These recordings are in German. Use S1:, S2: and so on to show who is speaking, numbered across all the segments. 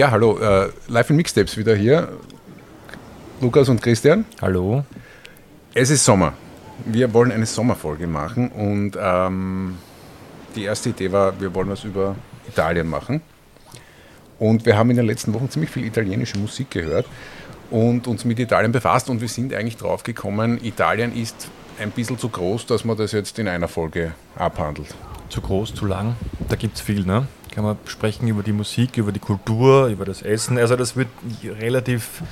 S1: Ja, hallo, äh, live in Mixtapes wieder hier. Lukas und Christian.
S2: Hallo.
S1: Es ist Sommer. Wir wollen eine Sommerfolge machen und ähm, die erste Idee war, wir wollen was über Italien machen. Und wir haben in den letzten Wochen ziemlich viel italienische Musik gehört und uns mit Italien befasst und wir sind eigentlich drauf gekommen, Italien ist ein bisschen zu groß, dass man das jetzt in einer Folge abhandelt.
S2: Zu groß, zu lang, da gibt es viel, ne? Kann man sprechen über die Musik, über die Kultur, über das Essen. Also das wird relativ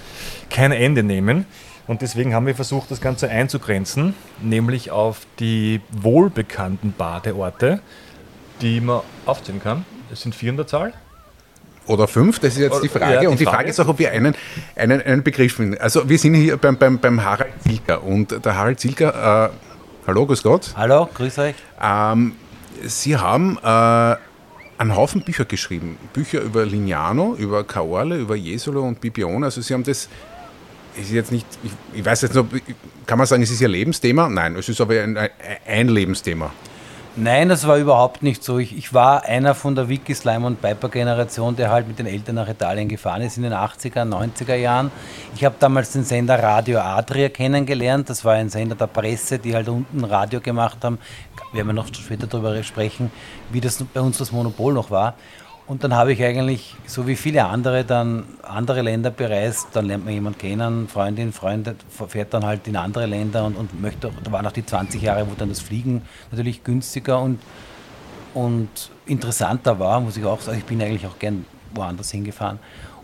S2: kein Ende nehmen. Und deswegen haben wir versucht, das Ganze einzugrenzen, nämlich auf die wohlbekannten Badeorte, die man aufzählen kann. Es sind vier in der Zahl.
S1: Oder fünf, das ist jetzt die Frage. Ja, die und die Frage. Frage ist auch, ob wir einen, einen, einen Begriff finden. Also wir sind hier beim, beim, beim Harald Zilker und der Harald Zilker, äh, hallo, grüß Gott.
S3: Hallo, grüß euch.
S1: Ähm, Sie haben äh, einen Haufen Bücher geschrieben. Bücher über Lignano, über Caorle, über Jesolo und Bibione. Also Sie haben das ist jetzt nicht, ich, ich weiß jetzt noch, kann man sagen, es ist Ihr Lebensthema? Nein, es ist aber ein, ein Lebensthema.
S3: Nein, das war überhaupt nicht so. Ich, ich war einer von der Wiki Slime und Piper Generation, der halt mit den Eltern nach Italien gefahren ist in den 80er, 90er Jahren. Ich habe damals den Sender Radio Adria kennengelernt. Das war ein Sender der Presse, die halt unten Radio gemacht haben. Wir werden noch später darüber sprechen, wie das bei uns das Monopol noch war. Und dann habe ich eigentlich, so wie viele andere, dann andere Länder bereist. Dann lernt man jemanden kennen, Freundin, Freund fährt dann halt in andere Länder und, und möchte, da waren auch die 20 Jahre, wo dann das Fliegen natürlich günstiger und, und interessanter war, muss ich auch sagen. Ich bin eigentlich auch gern woanders hingefahren.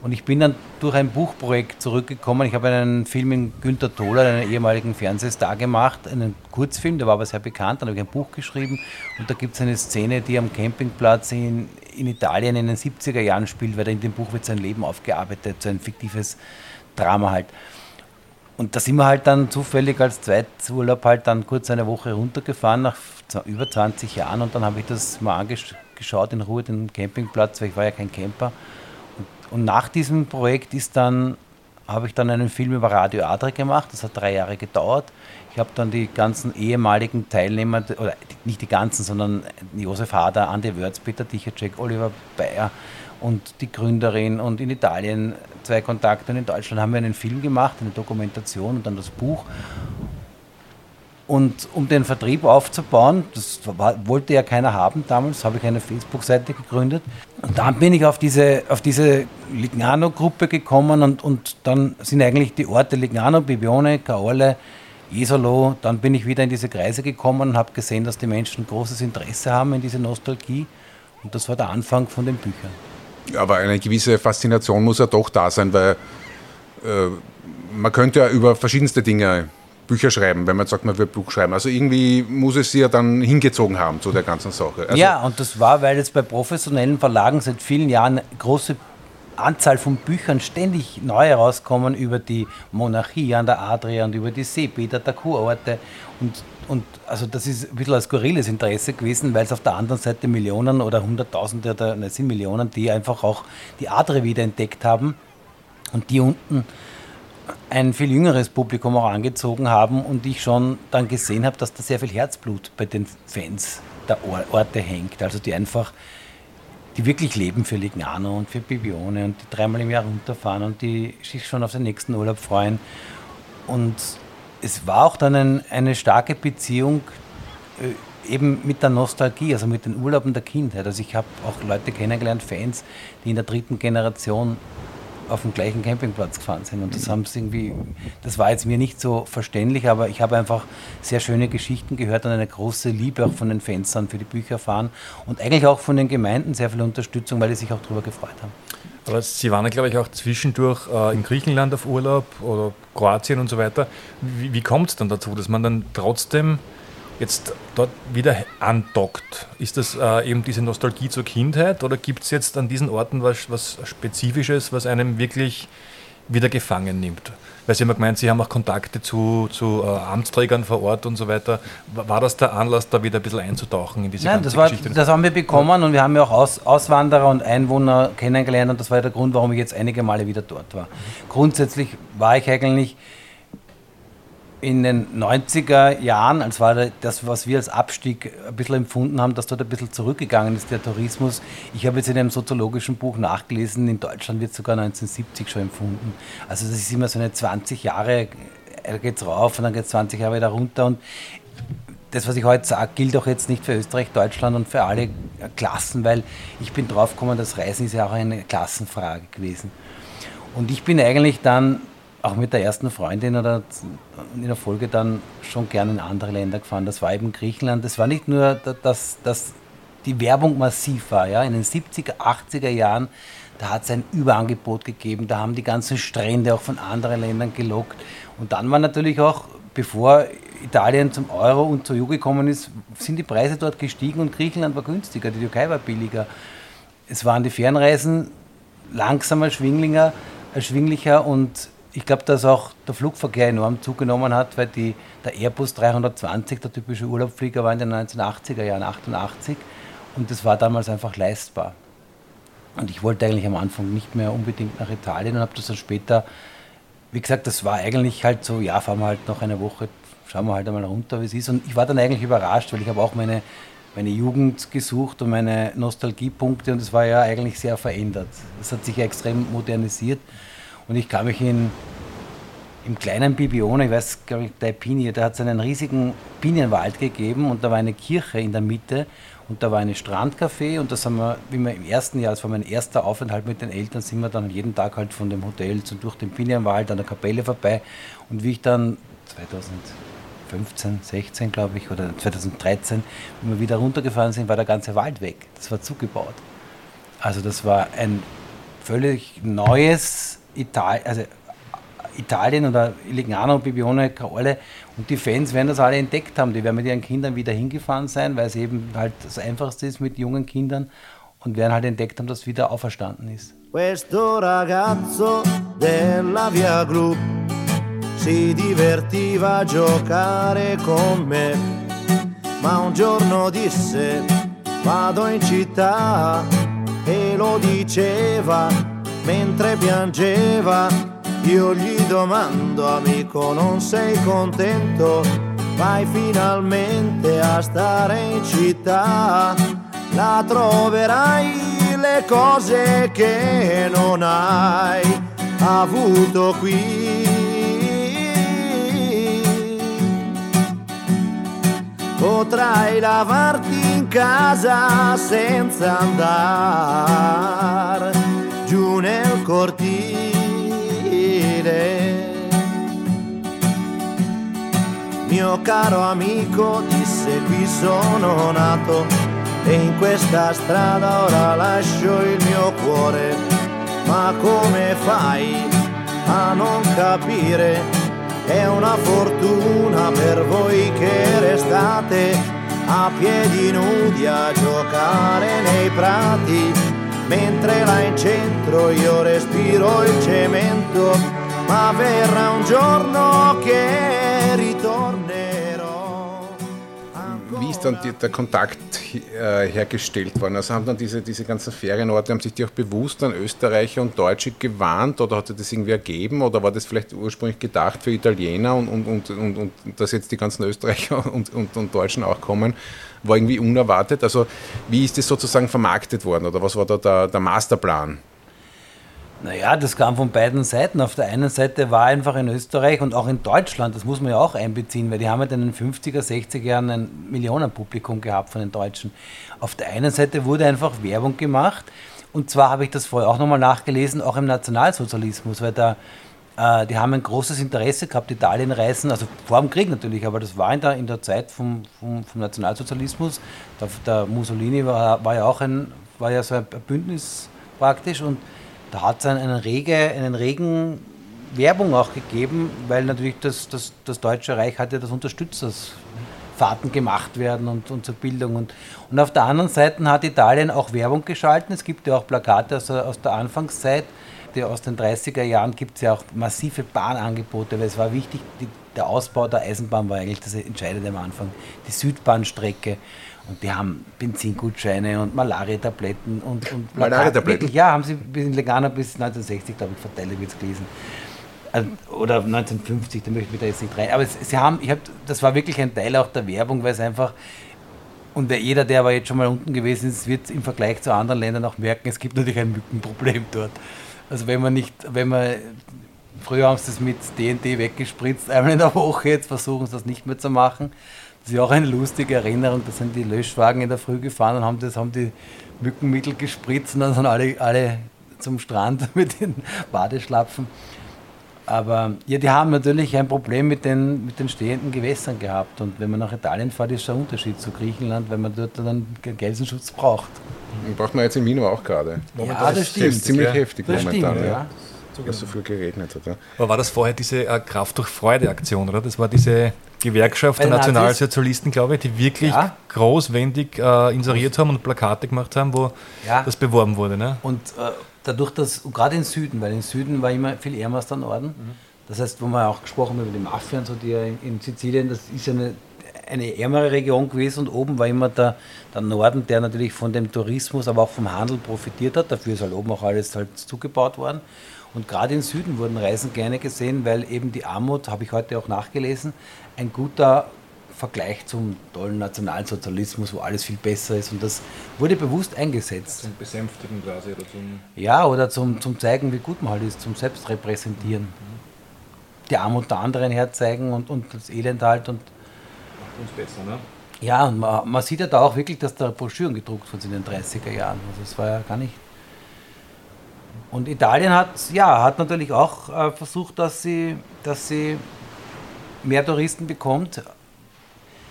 S3: Und ich bin dann durch ein Buchprojekt zurückgekommen. Ich habe einen Film mit Günter Tholer, einen ehemaligen Fernsehstar, gemacht, einen Kurzfilm, der war aber sehr bekannt. Dann habe ich ein Buch geschrieben und da gibt es eine Szene, die am Campingplatz in, in Italien in den 70er Jahren spielt, weil in dem Buch wird sein Leben aufgearbeitet, so ein fiktives Drama halt. Und da sind wir halt dann zufällig als Zweiturlaub halt dann kurz eine Woche runtergefahren nach über 20 Jahren und dann habe ich das mal angeschaut in Ruhe, den Campingplatz, weil ich war ja kein Camper und nach diesem Projekt ist dann, habe ich dann einen Film über Radio Adre gemacht. Das hat drei Jahre gedauert. Ich habe dann die ganzen ehemaligen Teilnehmer, oder nicht die ganzen, sondern Josef Hader, Andi Wörz, Peter Tichacek, Oliver Bayer und die Gründerin und in Italien zwei Kontakte und in Deutschland haben wir einen Film gemacht, eine Dokumentation und dann das Buch. Und um den Vertrieb aufzubauen, das war, wollte ja keiner haben damals, habe ich eine Facebook-Seite gegründet. Und dann bin ich auf diese, auf diese Lignano-Gruppe gekommen und, und dann sind eigentlich die Orte Lignano, Bibione, Caorle, Jesolo, dann bin ich wieder in diese Kreise gekommen und habe gesehen, dass die Menschen großes Interesse haben in diese Nostalgie. Und das war der Anfang von den Büchern.
S1: Aber eine gewisse Faszination muss ja doch da sein, weil äh, man könnte ja über verschiedenste Dinge Bücher schreiben, wenn man sagt, man will Buch schreiben. Also irgendwie muss es sie ja dann hingezogen haben zu der ganzen Sache. Also
S3: ja, und das war, weil jetzt bei professionellen Verlagen seit vielen Jahren eine große Anzahl von Büchern ständig neu herauskommen über die Monarchie an der Adria und über die Seebäder der Kurorte. Und, und also das ist ein bisschen ein skurriles Interesse gewesen, weil es auf der anderen Seite Millionen oder Hunderttausende oder ne, sind Millionen, die einfach auch die Adria wieder entdeckt haben und die unten ein viel jüngeres Publikum auch angezogen haben und ich schon dann gesehen habe, dass da sehr viel Herzblut bei den Fans der Orte hängt. Also die einfach, die wirklich leben für Lignano und für Bibione und die dreimal im Jahr runterfahren und die sich schon auf den nächsten Urlaub freuen. Und es war auch dann ein, eine starke Beziehung äh, eben mit der Nostalgie, also mit den Urlauben der Kindheit. Also ich habe auch Leute kennengelernt, Fans, die in der dritten Generation auf dem gleichen Campingplatz gefahren sind. Und das haben sie irgendwie, das war jetzt mir nicht so verständlich, aber ich habe einfach sehr schöne Geschichten gehört und eine große Liebe auch von den Fenstern für die Bücher erfahren und eigentlich auch von den Gemeinden sehr viel Unterstützung, weil die sich auch darüber gefreut haben.
S2: Aber Sie waren ja, glaube ich, auch zwischendurch äh, in Griechenland auf Urlaub oder Kroatien und so weiter. Wie, wie kommt es dann dazu, dass man dann trotzdem jetzt dort wieder andockt? Ist das äh, eben diese Nostalgie zur Kindheit oder gibt es jetzt an diesen Orten was, was Spezifisches, was einem wirklich wieder gefangen nimmt? Weil Sie haben gemeint, Sie haben auch Kontakte zu, zu äh, Amtsträgern vor Ort und so weiter. War das der Anlass, da wieder ein bisschen einzutauchen in diese
S3: Nein,
S2: ganze
S3: das, war,
S2: Geschichte?
S3: das haben wir bekommen und wir haben ja auch Aus, Auswanderer und Einwohner kennengelernt und das war ja der Grund, warum ich jetzt einige Male wieder dort war. Grundsätzlich war ich eigentlich in den 90er Jahren, als war das, was wir als Abstieg ein bisschen empfunden haben, dass dort ein bisschen zurückgegangen ist, der Tourismus. Ich habe jetzt in einem soziologischen Buch nachgelesen, in Deutschland wird sogar 1970 schon empfunden. Also das ist immer so eine 20 Jahre, da geht es rauf und dann geht es 20 Jahre wieder runter. Und das, was ich heute sage, gilt auch jetzt nicht für Österreich, Deutschland und für alle Klassen, weil ich bin draufgekommen, das Reisen ist ja auch eine Klassenfrage gewesen. Und ich bin eigentlich dann auch mit der ersten Freundin oder in der Folge dann schon gerne in andere Länder gefahren. Das war eben Griechenland. Das war nicht nur, dass, dass die Werbung massiv war. Ja? In den 70er, 80er Jahren, da hat es ein Überangebot gegeben. Da haben die ganzen Strände auch von anderen Ländern gelockt. Und dann war natürlich auch, bevor Italien zum Euro und zur EU gekommen ist, sind die Preise dort gestiegen und Griechenland war günstiger, die Türkei war billiger. Es waren die Fernreisen langsamer, schwinglicher, erschwinglicher und ich glaube, dass auch der Flugverkehr enorm zugenommen hat, weil die, der Airbus 320, der typische Urlaubflieger, war in den 1980er Jahren, 88. Und das war damals einfach leistbar. Und ich wollte eigentlich am Anfang nicht mehr unbedingt nach Italien und habe das dann später, wie gesagt, das war eigentlich halt so, ja, fahren wir halt noch eine Woche, schauen wir halt einmal runter, wie es ist. Und ich war dann eigentlich überrascht, weil ich habe auch meine, meine Jugend gesucht und meine Nostalgiepunkte und es war ja eigentlich sehr verändert. Es hat sich ja extrem modernisiert. Und ich kann mich in, im kleinen Bibione, ich weiß, glaube ich, der Pini, da hat es einen riesigen Pinienwald gegeben und da war eine Kirche in der Mitte und da war ein Strandcafé und das haben wir, wie wir im ersten Jahr, das war mein erster Aufenthalt mit den Eltern, sind wir dann jeden Tag halt von dem Hotel zu, durch den Pinienwald an der Kapelle vorbei und wie ich dann 2015, 16 glaube ich, oder 2013, wenn wir wieder runtergefahren sind, war der ganze Wald weg. Das war zugebaut. Also das war ein völlig neues Italien, also Italien oder Lignano, Bibione, Caole und die Fans werden das alle entdeckt haben. Die werden mit ihren Kindern wieder hingefahren sein, weil es eben halt das Einfachste ist mit jungen Kindern und werden halt entdeckt haben, dass wieder auferstanden ist.
S4: Questo ragazzo della Via Gru si divertiva a giocare con me, ma un giorno disse vado in città e lo diceva mentre piangeva. Io gli domando, amico, non sei contento? Vai finalmente a stare in città, la troverai le cose che non hai avuto qui. Potrai lavarti in casa senza andare giù nel cortile. Mio caro amico disse qui sono nato e in questa strada ora lascio il mio cuore. Ma come fai a non capire? È una fortuna per voi che restate a piedi nudi a giocare nei prati mentre là in centro io respiro il cemento, ma verrà un giorno che ritornerò.
S1: Wie ist dann der Kontakt äh, hergestellt worden? Also haben dann diese, diese ganzen Ferienorte, haben sich die auch bewusst an Österreicher und Deutsche gewarnt oder hat das irgendwie ergeben oder war das vielleicht ursprünglich gedacht für Italiener und, und, und, und, und dass jetzt die ganzen Österreicher und, und, und Deutschen auch kommen? War irgendwie unerwartet. Also wie ist das sozusagen vermarktet worden oder was war da der, der Masterplan?
S3: Naja, das kam von beiden Seiten. Auf der einen Seite war einfach in Österreich und auch in Deutschland, das muss man ja auch einbeziehen, weil die haben ja in den 50er, 60er Jahren ein Millionenpublikum gehabt von den Deutschen. Auf der einen Seite wurde einfach Werbung gemacht und zwar habe ich das vorher auch nochmal nachgelesen, auch im Nationalsozialismus, weil da äh, die haben ein großes Interesse gehabt, Italienreisen, also vor dem Krieg natürlich, aber das war in der, in der Zeit vom, vom, vom Nationalsozialismus. Der, der Mussolini war, war, ja auch ein, war ja so ein Bündnis praktisch und da hat es einen, rege, einen regen Werbung auch gegeben, weil natürlich das, das, das Deutsche Reich hatte das unterstützt, dass Fahrten gemacht werden und, und zur Bildung. Und, und auf der anderen Seite hat Italien auch Werbung geschalten. Es gibt ja auch Plakate aus aus der Anfangszeit, heute aus den 30er Jahren gibt es ja auch massive Bahnangebote, weil es war wichtig, die, der Ausbau der Eisenbahn war eigentlich das Entscheidende am Anfang. Die Südbahnstrecke. Und die haben Benzingutscheine und Malaria-Tabletten und, und
S1: Malaria-Tabletten?
S3: Ja, haben sie in Legana bis 1960, glaube ich, verteilt, ich jetzt gelesen. Also, oder 1950, da möchte ich mich da jetzt nicht rein. Aber es, sie haben, ich hab, das war wirklich ein Teil auch der Werbung, weil es einfach und jeder, der aber jetzt schon mal unten gewesen ist, wird im Vergleich zu anderen Ländern auch merken, es gibt natürlich ein Mückenproblem dort. Also wenn man nicht, wenn man, früher haben sie das mit DNT weggespritzt, einmal in der Woche, jetzt versuchen sie das nicht mehr zu machen. Das ist ja auch eine lustige Erinnerung, da sind die Löschwagen in der Früh gefahren und haben, das, haben die Mückenmittel gespritzt und dann sind alle, alle zum Strand mit den Badeschlapfen. Aber ja, die haben natürlich ein Problem mit den, mit den stehenden Gewässern gehabt. Und wenn man nach Italien fährt, ist der Unterschied zu Griechenland, weil man dort dann Gelsenschutz braucht.
S1: Den braucht man jetzt in Wien auch gerade.
S3: Ja, das
S1: Das
S3: stimmt.
S1: ist ziemlich
S2: ja.
S1: heftig
S3: Das
S1: momentan.
S3: stimmt,
S1: ja. es so viel geregnet hat. Ja.
S2: Aber war das vorher diese äh, Kraft durch Freude-Aktion, oder? Das war diese Gewerkschaft der? Nationalsozialisten, glaube ich, die wirklich
S3: Ja.
S2: großwendig äh, inseriert haben und Plakate gemacht haben, wo
S3: Ja.
S2: das beworben wurde. Ne?
S3: Und äh, dadurch, dass, gerade im Süden, weil im Süden war immer viel ärmer als der Norden. Das heißt, wo wir auch gesprochen haben über die Mafia und so, die ja in, in Sizilien, das ist ja eine, eine ärmere Region gewesen und oben war immer der, der Norden, der natürlich von dem Tourismus, aber auch vom Handel profitiert hat. Dafür ist halt oben auch alles halt zugebaut worden. Und gerade im Süden wurden Reisen gerne gesehen, weil eben die Armut, habe ich heute auch nachgelesen, ein guter Vergleich zum tollen Nationalsozialismus, wo alles viel besser ist. Und das wurde bewusst eingesetzt.
S2: Zum Besänftigen quasi oder zum.
S3: Ja, oder zum, zum Zeigen, wie gut man halt ist, zum Selbstrepräsentieren. Die Armut der anderen herzeigen und, und das Elend halt. Und,
S2: Uns besser, ne?
S3: ja, und man, man sieht ja da auch wirklich, dass da Broschüren gedruckt wurden in den 30er Jahren. Also es war ja gar nicht. Und Italien hat, ja, hat natürlich auch äh, versucht, dass sie, dass sie mehr Touristen bekommt.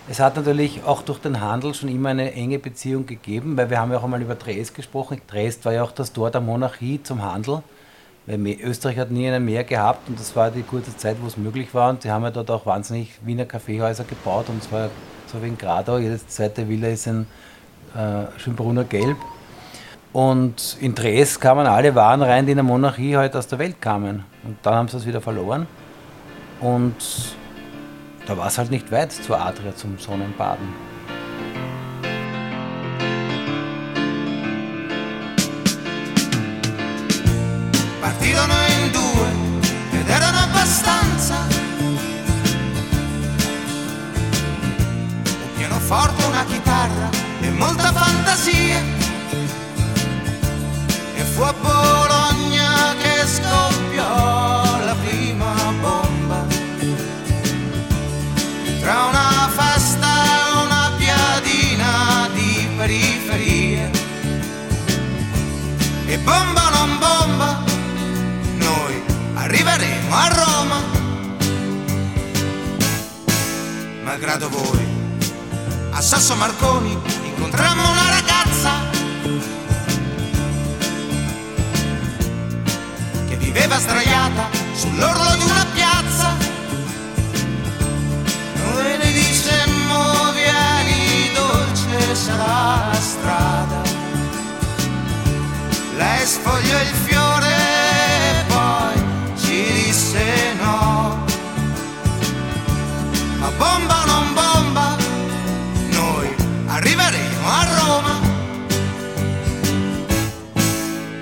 S3: Es hat natürlich auch durch den Handel schon immer eine enge Beziehung gegeben, weil wir haben ja auch einmal über Dresd gesprochen. Dresd war ja auch das Tor der Monarchie zum Handel, weil Österreich hat nie ein Meer gehabt und das war die kurze Zeit, wo es möglich war. Und sie haben ja dort auch wahnsinnig Wiener Kaffeehäuser gebaut und zwar so wie in Gradau, jede zweite Villa ist ein äh, Schönbrunner Gelb. Und in Dresd kamen alle Waren rein, die in der Monarchie halt aus der Welt kamen. Und dann haben sie es wieder verloren. Und da war es halt nicht weit zur Adria zum Sonnenbaden.
S5: partirono in due ed erano abbastanza. Un pianoforte, una chitarra e molta fantasia. E fu a Bologna che scoppiò a Roma. Malgrado voi, a Sasso Marconi incontrammo una ragazza che viveva sdraiata sull'orlo di una piazza. Noi le dicemmo vieni dolce sarà la strada lei sfogliò il disse no. Ma bomba o non bomba, noi arriveremo a Roma.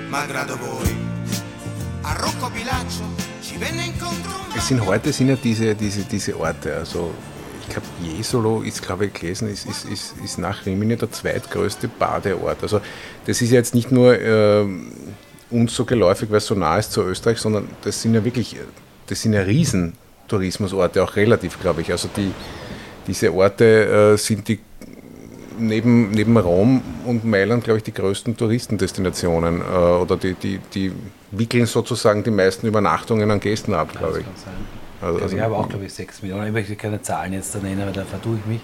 S5: Malgrado voi, a Rocco Pilaccio ci venne incontro un
S1: Es sind heute sind ja diese, diese, diese Orte, also ich glaube Jesolo ist, glaube ich, gelesen, ist, ist, ist, ist nach Rimini der zweitgrößte Badeort. Also das ist ja jetzt nicht nur ähm, uns so geläufig, weil es so nah ist zu Österreich, sondern das sind ja wirklich, das sind ja Riesentourismusorte, auch relativ, glaube ich. Also die, diese Orte äh, sind die neben, neben Rom und Mailand, glaube ich, die größten Touristendestinationen äh, oder die, die, die wickeln sozusagen die meisten Übernachtungen an Gästen ab, glaube ich. Also,
S3: Also ich habe auch, glaube ich, 6 Millionen. Ich möchte keine Zahlen jetzt da nennen, weil da verdue ich mich.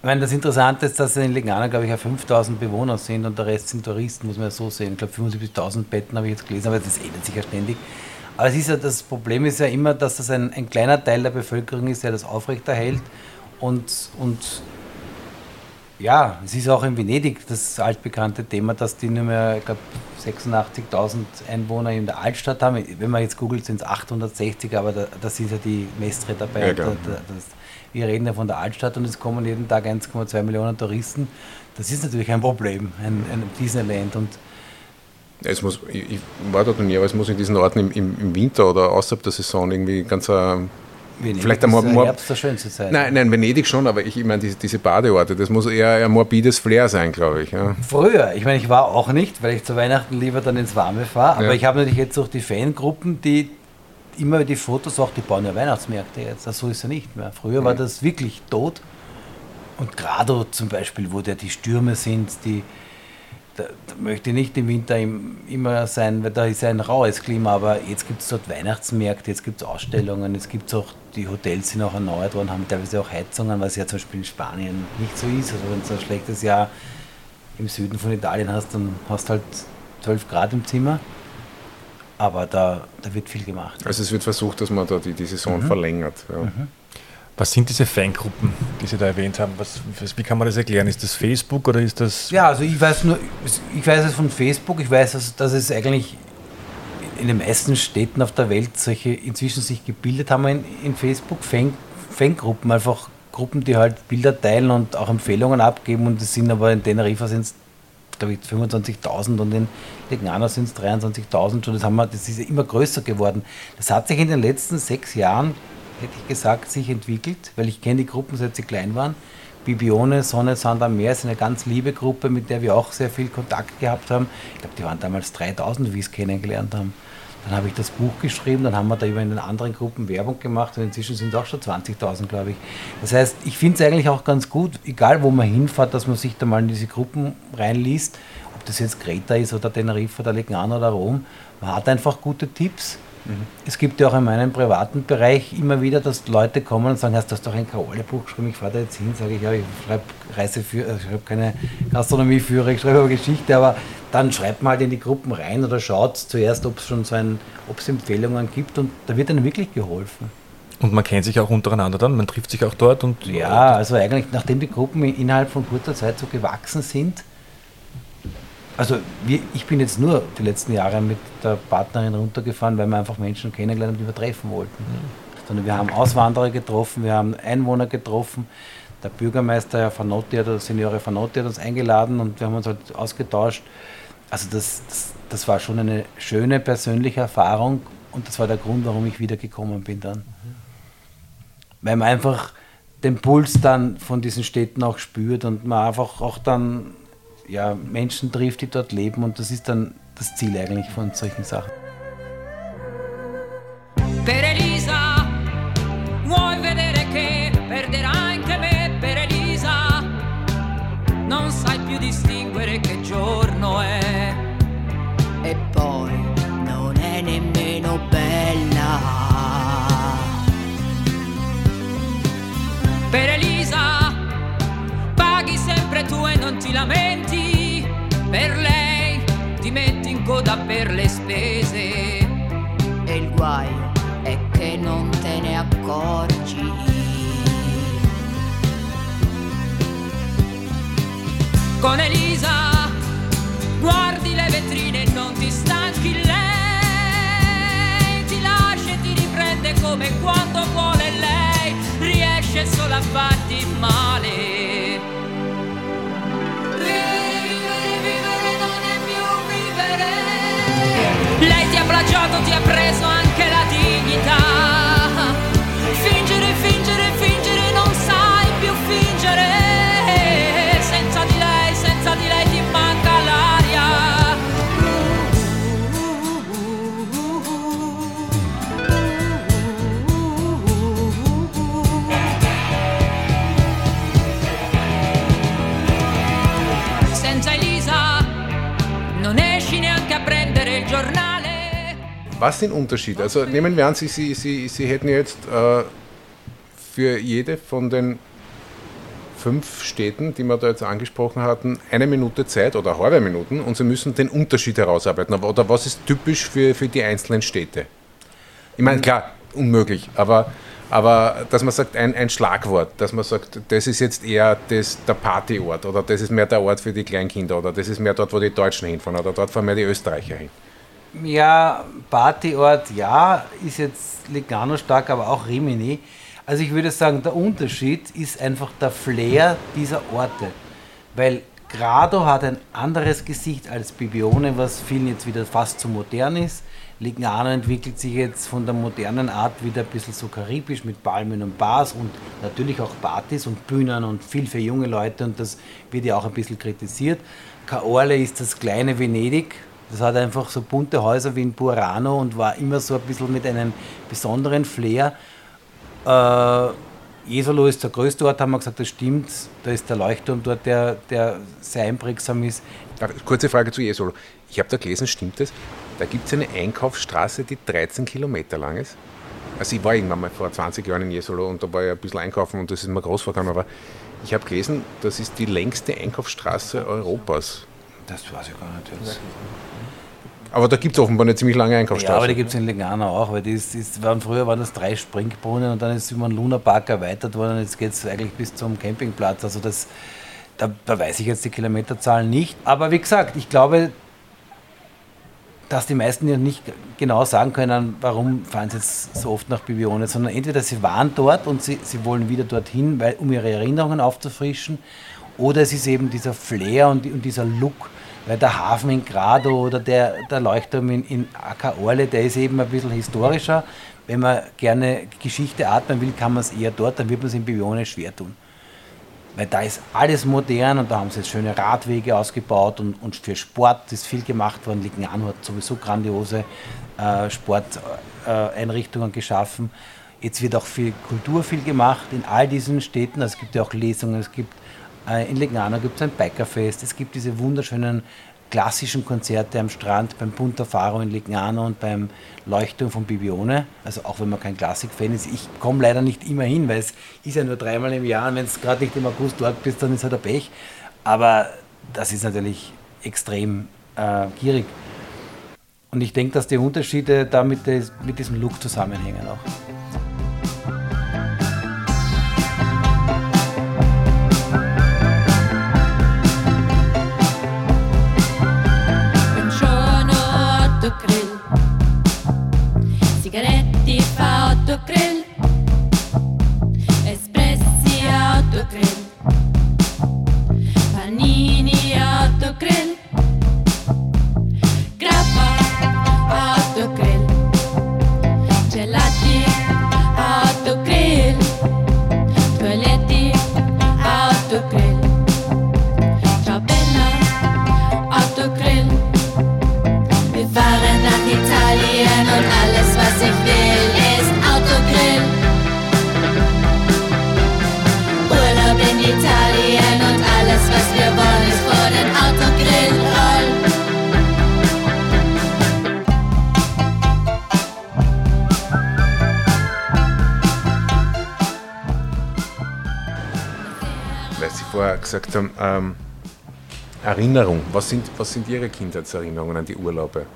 S3: Ich meine, das Interessante ist, dass in Legana, glaube ich, ja 5000 Bewohner sind und der Rest sind Touristen, muss man ja so sehen. Ich glaube, 75.000 Betten habe ich jetzt gelesen, aber das ändert sich ja ständig. Aber es ist ja, das Problem ist ja immer, dass das ein, ein kleiner Teil der Bevölkerung ist, der das aufrechterhält und, und Ja, es ist auch in Venedig das altbekannte Thema, dass die nur mehr, ich glaube, 86.000 Einwohner in der Altstadt haben. Wenn man jetzt googelt, sind es 860, aber da, das ist ja die Mestre dabei.
S1: Ja.
S3: Da- da- das, wir reden ja von der Altstadt und es kommen jeden Tag 1,2 Millionen Touristen. Das ist natürlich ein Problem, ein, ein Disneyland. Und
S1: Es muss, ich, war dort noch nie, aber es muss in diesen Orten im, im, im Winter oder außerhalb der Saison irgendwie ganz ein
S3: Venedig
S1: Vielleicht
S3: ist der Herbst der schönste Zeit.
S1: Nein, nein, Venedig schon, aber ich, ich meine, diese, diese Badeorte, das muss eher ein morbides Flair sein, glaube ich. Ja.
S3: Früher, ich meine, ich war auch nicht, weil ich zu Weihnachten lieber dann ins Warme fahre, aber
S1: Ja.
S3: ich habe natürlich jetzt auch die Fangruppen, die immer die Fotos auch, die bauen ja Weihnachtsmärkte jetzt, also so ist ja nicht mehr. Früher war das wirklich tot und Grado zum Beispiel, wo ja die Stürme sind, die, da, da möchte ich nicht im Winter im, immer sein, weil da ist ja ein raues Klima, aber jetzt gibt es dort Weihnachtsmärkte, jetzt gibt es Ausstellungen, es gibt auch, die Hotels sind auch erneuert worden, haben teilweise auch Heizungen, was ja zum Beispiel in Spanien nicht so ist. Also wenn du ein schlechtes Jahr im Süden von Italien hast, dann hast du halt 12 Grad im Zimmer. Aber da, da wird viel gemacht.
S1: Also es wird versucht, dass man da die, die Saison verlängert. Ja.
S2: Was sind diese Fangruppen, die Sie da erwähnt haben? Was, was, wie kann man das erklären? Ist das Facebook oder ist das.
S3: Ja, also ich weiß nur, ich weiß es von Facebook, ich weiß, dass, dass es eigentlich in den meisten Städten auf der Welt solche inzwischen sich gebildet haben in, in Facebook, Fan, Fangruppen, einfach Gruppen, die halt Bilder teilen und auch Empfehlungen abgeben und es sind aber in Teneriffa sind es glaube ich 25.000 und in Legnano sind es 23.000 schon, das, haben wir, das ist ja immer größer geworden. Das hat sich in den letzten sechs Jahren, hätte ich gesagt, sich entwickelt, weil ich kenne die Gruppen, seit sie klein waren. Bibione, Sonne, Sand am Meer ist eine ganz liebe Gruppe, mit der wir auch sehr viel Kontakt gehabt haben. Ich glaube, die waren damals 3000, wie wir es kennengelernt haben. Dann habe ich das Buch geschrieben, dann haben wir da über in den anderen Gruppen Werbung gemacht und inzwischen sind es auch schon 20.000, glaube ich. Das heißt, ich finde es eigentlich auch ganz gut, egal wo man hinfährt, dass man sich da mal in diese Gruppen reinliest, ob das jetzt Kreta ist oder Teneriffa oder Legnano oder Rom. Man hat einfach gute Tipps. Es gibt ja auch in meinem privaten Bereich immer wieder, dass Leute kommen und sagen, hast du hast doch ein Kaole-Buch geschrieben, ich fahre da jetzt hin, sage ich, ja, ich schreibe Reiseführer, ich schreibe keine Gastronomieführer, ich schreibe aber Geschichte, aber dann schreibt man halt in die Gruppen rein oder schaut zuerst, ob es schon so ein, ob es Empfehlungen gibt und da wird dann wirklich geholfen.
S2: Und man kennt sich auch untereinander dann, man trifft sich auch dort und.
S3: Ja, also eigentlich, nachdem die Gruppen innerhalb von kurzer Zeit so gewachsen sind, also wir, ich bin jetzt nur die letzten Jahre mit der Partnerin runtergefahren, weil wir einfach Menschen kennengelernt haben, die wir treffen wollten. Sondern wir haben Auswanderer getroffen, wir haben Einwohner getroffen. Der Bürgermeister Herr Fanotti hat, oder Signore Fanotti hat uns eingeladen und wir haben uns halt ausgetauscht. Also das, das, das war schon eine schöne persönliche Erfahrung und das war der Grund, warum ich wieder gekommen bin dann weil man einfach den Puls dann von diesen Städten auch spürt und man einfach auch dann ja, Menschen trifft, die dort leben und das ist dann das Ziel eigentlich von solchen Sachen.
S6: Coda per le spese.
S7: E il guaio è che non te ne accorgi.
S6: Con Elisa guardi le vetrine e non ti stanchi lei ti lascia e ti riprende come quando vuole lei riesce solo a farti male plagiato ti ha preso anche la dignità. Fingere fingere fingere non sai più fingere. Senza di lei senza di lei ti manca l'aria. Senza Elisa non esci neanche a prendere il giornale
S1: Was sind Unterschiede? Also nehmen wir an, Sie, Sie, Sie, Sie hätten jetzt äh, für jede von den fünf Städten, die wir da jetzt angesprochen hatten, eine Minute Zeit oder halbe Minuten und Sie müssen den Unterschied herausarbeiten. Oder was ist typisch für, für die einzelnen Städte? Ich meine, klar, unmöglich, aber Aber dass man sagt, ein, ein Schlagwort, dass man sagt, das ist jetzt eher das, der Partyort oder das ist mehr der Ort für die Kleinkinder oder das ist mehr dort, wo die Deutschen hinfahren oder dort fahren mehr die Österreicher hin.
S3: Ja, Partyort, ja, ist jetzt Legano stark, aber auch Rimini. Also ich würde sagen, der Unterschied ist einfach der Flair dieser Orte. Weil Grado hat ein anderes Gesicht als Bibione, was vielen jetzt wieder fast zu modern ist. Lignano entwickelt sich jetzt von der modernen Art wieder ein bisschen so karibisch mit Palmen und Bars und natürlich auch Partys und Bühnen und viel für junge Leute und das wird ja auch ein bisschen kritisiert. Caorle ist das kleine Venedig. Das hat einfach so bunte Häuser wie in Burano und war immer so ein bisschen mit einem besonderen Flair. Äh, Jesolo ist der größte Ort, haben wir gesagt, das stimmt. Da ist der Leuchtturm dort, der, der sehr einprägsam ist.
S1: Kurze Frage zu Jesolo. Ich habe da gelesen, stimmt das? Da gibt es eine Einkaufsstraße, die 13 Kilometer lang ist. Also ich war irgendwann mal vor 20 Jahren in Jesolo und da war ich ein bisschen einkaufen und das ist mir groß vorgekommen, aber ich habe gelesen, das ist die längste Einkaufsstraße Europas.
S3: Das weiß ich gar nicht. Jetzt.
S1: Aber da gibt es offenbar eine ziemlich lange Einkaufsstraße.
S3: Ja, aber die gibt es in Legano auch, weil das, das waren, früher waren das drei Springbrunnen und dann ist über den Luna Park erweitert worden und jetzt geht es eigentlich bis zum Campingplatz. Also das, da, da weiß ich jetzt die Kilometerzahlen nicht. Aber wie gesagt, ich glaube, dass die meisten ja nicht genau sagen können, warum fahren sie jetzt so oft nach Bibione, sondern entweder sie waren dort und sie, sie wollen wieder dorthin, weil, um ihre Erinnerungen aufzufrischen, oder es ist eben dieser Flair und, und dieser Look, weil der Hafen in Grado oder der, der Leuchtturm in, in Orle, der ist eben ein bisschen historischer. Wenn man gerne Geschichte atmen will, kann man es eher dort, dann wird man es in Bibione schwer tun. Weil da ist alles modern und da haben sie jetzt schöne Radwege ausgebaut und, und für Sport ist viel gemacht worden. Lignano hat sowieso grandiose äh, Sporteinrichtungen äh, geschaffen. Jetzt wird auch viel Kultur viel gemacht in all diesen Städten. Es gibt ja auch Lesungen, es gibt in Lignano gibt es ein Bikerfest, es gibt diese wunderschönen klassischen Konzerte am Strand beim Punta Faro in Lignano und beim Leuchtturm von Bibione. Also auch wenn man kein Klassik-Fan ist. Ich komme leider nicht immer hin, weil es ist ja nur dreimal im Jahr und wenn es gerade nicht im August dort bist, dann ist halt ein Pech. Aber das ist natürlich extrem äh, gierig. Und ich denke, dass die Unterschiede da mit, des, mit diesem Look zusammenhängen auch.
S1: Gesagt haben, ähm, Erinnerung, was sind, was sind Ihre Kindheitserinnerungen an die Urlaube?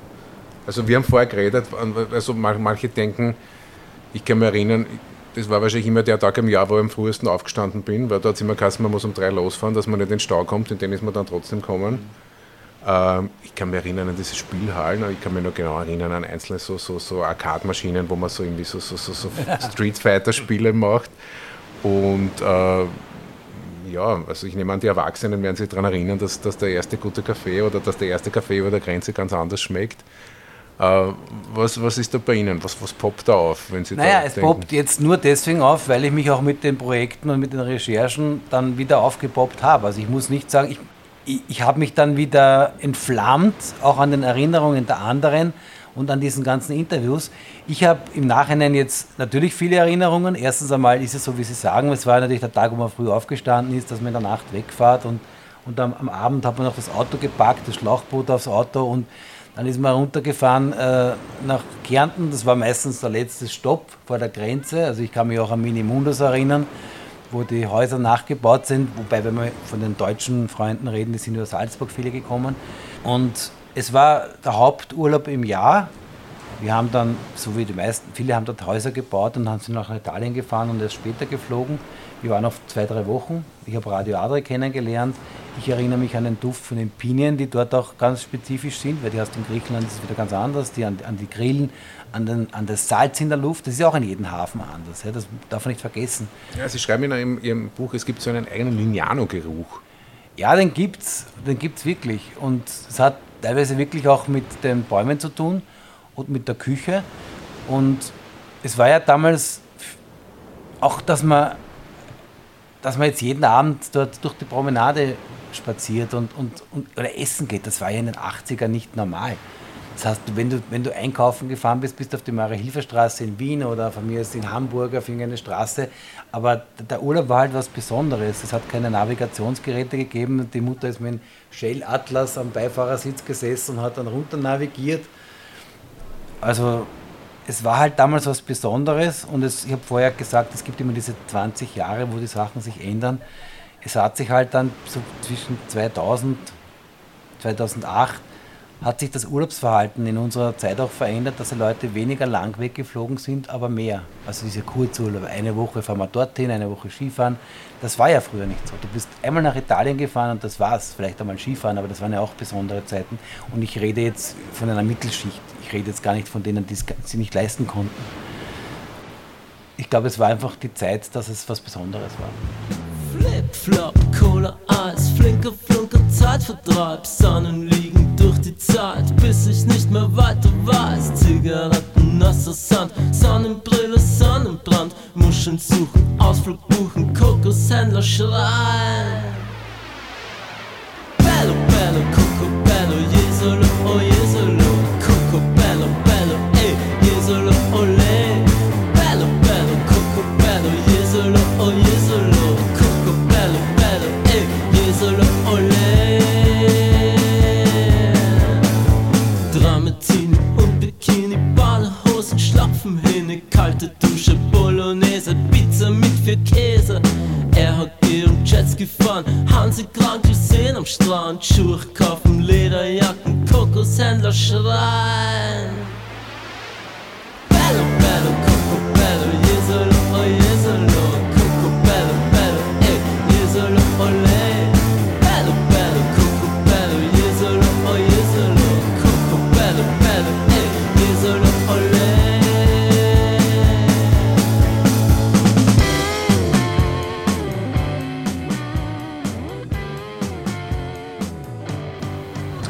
S1: Also wir haben vorher geredet, also manche denken, ich kann mich erinnern, das war wahrscheinlich immer der Tag im Jahr, wo ich am frühesten aufgestanden bin, weil da hat es immer geheißen, man muss um drei losfahren, dass man nicht in den Stau kommt, in den ist man dann trotzdem kommen. Ähm, ich kann mich erinnern an diese Spielhallen, ich kann mich noch genau erinnern an einzelne so, so, so Arcade-Maschinen, wo man so irgendwie so, so, so, so Street Fighter-Spiele macht. Und äh, ja, also ich nehme an, die Erwachsenen werden sich daran erinnern, dass, dass der erste gute Kaffee oder dass der erste Kaffee über der Grenze ganz anders schmeckt. Äh, was, was ist da bei Ihnen? Was, was poppt da auf, wenn Sie
S3: naja, es poppt jetzt nur deswegen auf, weil ich mich auch mit den Projekten und mit den Recherchen dann wieder aufgepoppt habe. Also ich muss nicht sagen, ich, ich, ich habe mich dann wieder entflammt, auch an den Erinnerungen der anderen und an diesen ganzen Interviews. Ich habe im Nachhinein jetzt natürlich viele Erinnerungen. Erstens einmal ist es so, wie Sie sagen, es war natürlich der Tag, wo man früh aufgestanden ist, dass man in der Nacht wegfahrt und, und am, am Abend hat man noch das Auto gepackt, das Schlauchboot aufs Auto und dann ist man runtergefahren äh, nach Kärnten. Das war meistens der letzte Stopp vor der Grenze. Also ich kann mich auch an Minimundus erinnern, wo die Häuser nachgebaut sind. Wobei, wenn wir von den deutschen Freunden reden, die sind über Salzburg viele gekommen. Und es war der Haupturlaub im Jahr. Wir haben dann, so wie die meisten, viele haben dort Häuser gebaut und haben sind nach Italien gefahren und erst später geflogen. Wir waren auf zwei, drei Wochen. Ich habe Radio Adre kennengelernt. Ich erinnere mich an den Duft von den Pinien, die dort auch ganz spezifisch sind, weil die du in Griechenland ist wieder ganz anders. Die an, an die Grillen, an, den, an das Salz in der Luft, das ist auch in jedem Hafen anders. Ja, das darf man nicht vergessen.
S1: Ja, Sie schreiben in Ihrem, Ihrem Buch, es gibt so einen eigenen Lignano-Geruch.
S3: Ja, den gibt's, den gibt's wirklich. Und es hat teilweise wirklich auch mit den Bäumen zu tun und mit der Küche. Und es war ja damals auch, dass man, dass man jetzt jeden Abend dort durch die Promenade spaziert und, und, und oder essen geht. Das war ja in den 80ern nicht normal. Das heißt, wenn du, wenn du einkaufen gefahren bist, bist du auf die Marie-Hilfer-Straße in Wien oder von mir ist in Hamburg auf irgendeine Straße. Aber der Urlaub war halt was Besonderes. Es hat keine Navigationsgeräte gegeben. Die Mutter ist mit einem Shell Atlas am Beifahrersitz gesessen und hat dann runter navigiert. Also es war halt damals was Besonderes und es, ich habe vorher gesagt, es gibt immer diese 20 Jahre, wo die Sachen sich ändern. Es hat sich halt dann so zwischen 2000, 2008 hat sich das Urlaubsverhalten in unserer Zeit auch verändert, dass die Leute weniger lang weggeflogen sind, aber mehr. Also diese Kurzurlaub, eine Woche fahren wir dorthin, eine Woche Skifahren. Das war ja früher nicht so. Du bist einmal nach Italien gefahren und das war's. Vielleicht einmal Skifahren, aber das waren ja auch besondere Zeiten. Und ich rede jetzt von einer Mittelschicht. Ich rede jetzt gar nicht von denen, die es sich nicht leisten konnten. Ich glaube, es war einfach die Zeit, dass es was Besonderes war.
S8: Flip-Flop, Cola, Eis, flinker Flunker, Zeitvertreib, Sonnenliegen Zeit, bis ich nicht mehr weiter weiß. Zigaretten, nasser Sand, Sonnenbrille, Sonnenbrand, Muscheln suchen, Ausflug buchen, Kokoshändler schreien. Bello, bello, Coco, bello, Jesolo, oh Jesolo, Vier Käse. Er hat ihren Jets gefahren, Hansi krank gesehen am Strand, Schuhe kaufen, Lederjacken, Kokoshändler schreien.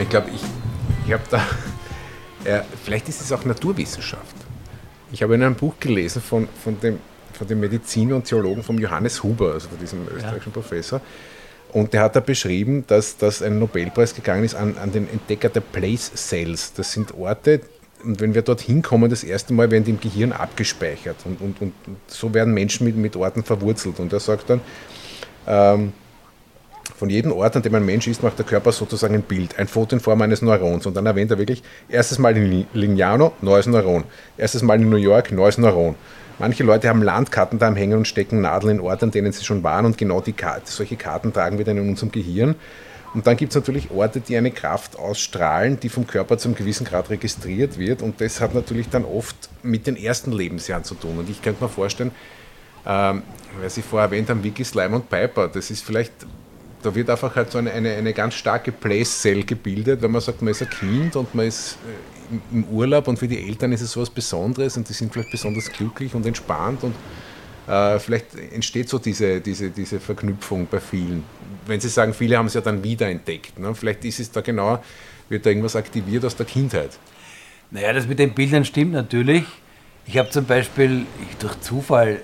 S1: Ich glaube, ich, ich habe da, äh, vielleicht ist es auch Naturwissenschaft. Ich habe in einem Buch gelesen von, von, dem, von dem Mediziner und Theologen von Johannes Huber, also von diesem österreichischen Professor. Und der hat da beschrieben, dass, dass ein Nobelpreis gegangen ist an, an den Entdecker der Place Cells. Das sind Orte, und wenn wir dorthin kommen, das erste Mal werden die im Gehirn abgespeichert. Und, und, und so werden Menschen mit, mit Orten verwurzelt. Und er sagt dann, ähm, von jedem Ort, an dem ein Mensch ist, macht der Körper sozusagen ein Bild, ein Foto in Form eines Neurons. Und dann erwähnt er wirklich, erstes Mal in Lignano, neues Neuron. Erstes Mal in New York, neues Neuron. Manche Leute haben Landkarten da am Hängen und stecken Nadeln in Orte, an denen sie schon waren. Und genau die Karte, solche Karten tragen wir dann in unserem Gehirn. Und dann gibt es natürlich Orte, die eine Kraft ausstrahlen, die vom Körper zu einem gewissen Grad registriert wird. Und das hat natürlich dann oft mit den ersten Lebensjahren zu tun. Und ich könnte mir vorstellen, ähm, weil Sie vorher erwähnt haben, Vicky, Slime und Piper, das ist vielleicht da wird einfach halt so eine, eine, eine ganz starke Place-Cell gebildet, wenn man sagt, man ist ein Kind und man ist äh, im, Urlaub und für die Eltern ist es so was Besonderes und die sind vielleicht besonders glücklich und entspannt und äh, vielleicht entsteht so diese, diese, diese Verknüpfung bei vielen. Wenn Sie sagen, viele haben es ja dann wiederentdeckt. Ne? Vielleicht ist es da genau, wird da irgendwas aktiviert aus der Kindheit.
S3: Naja, das mit den Bildern stimmt natürlich. Ich habe zum Beispiel ich, durch Zufall,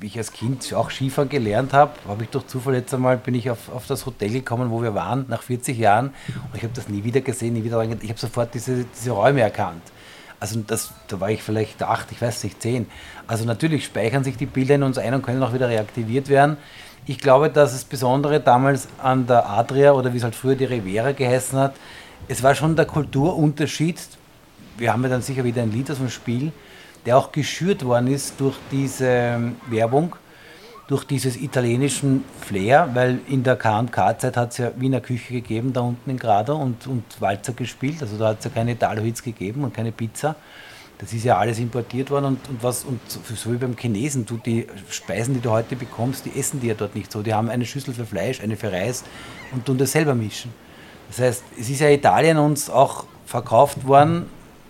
S3: wie ich als Kind auch Skifahren gelernt habe, habe ich durch Zufall jetzt einmal, bin ich auf, auf das Hotel gekommen, wo wir waren, nach 40 Jahren. Und ich habe das nie wieder gesehen, nie wieder reingegangen. Ich habe sofort diese, diese Räume erkannt. Also das, da war ich vielleicht acht, ich weiß nicht, zehn. Also natürlich speichern sich die Bilder in uns ein und können auch wieder reaktiviert werden. Ich glaube, dass das Besondere damals an der Adria oder wie es halt früher die Riviera geheißen hat, es war schon der Kulturunterschied. Wir haben ja dann sicher wieder ein Lied aus dem Spiel, der auch geschürt worden ist durch diese ähm, Werbung. durch dieses italienischen Flair, weil in der K&K-Zeit hat es ja Wiener Küche gegeben, da unten in Grado und, und Walzer gespielt, also da hat es ja keine Italo-Hits gegeben und keine Pizza. Das ist ja alles importiert worden und, und, was, und so, so wie beim Chinesen, du, die Speisen, die du heute bekommst, die essen die ja dort nicht so. Die haben eine Schüssel für Fleisch, eine für Reis und tun das selber mischen. Das heißt, es ist ja Italien uns auch verkauft worden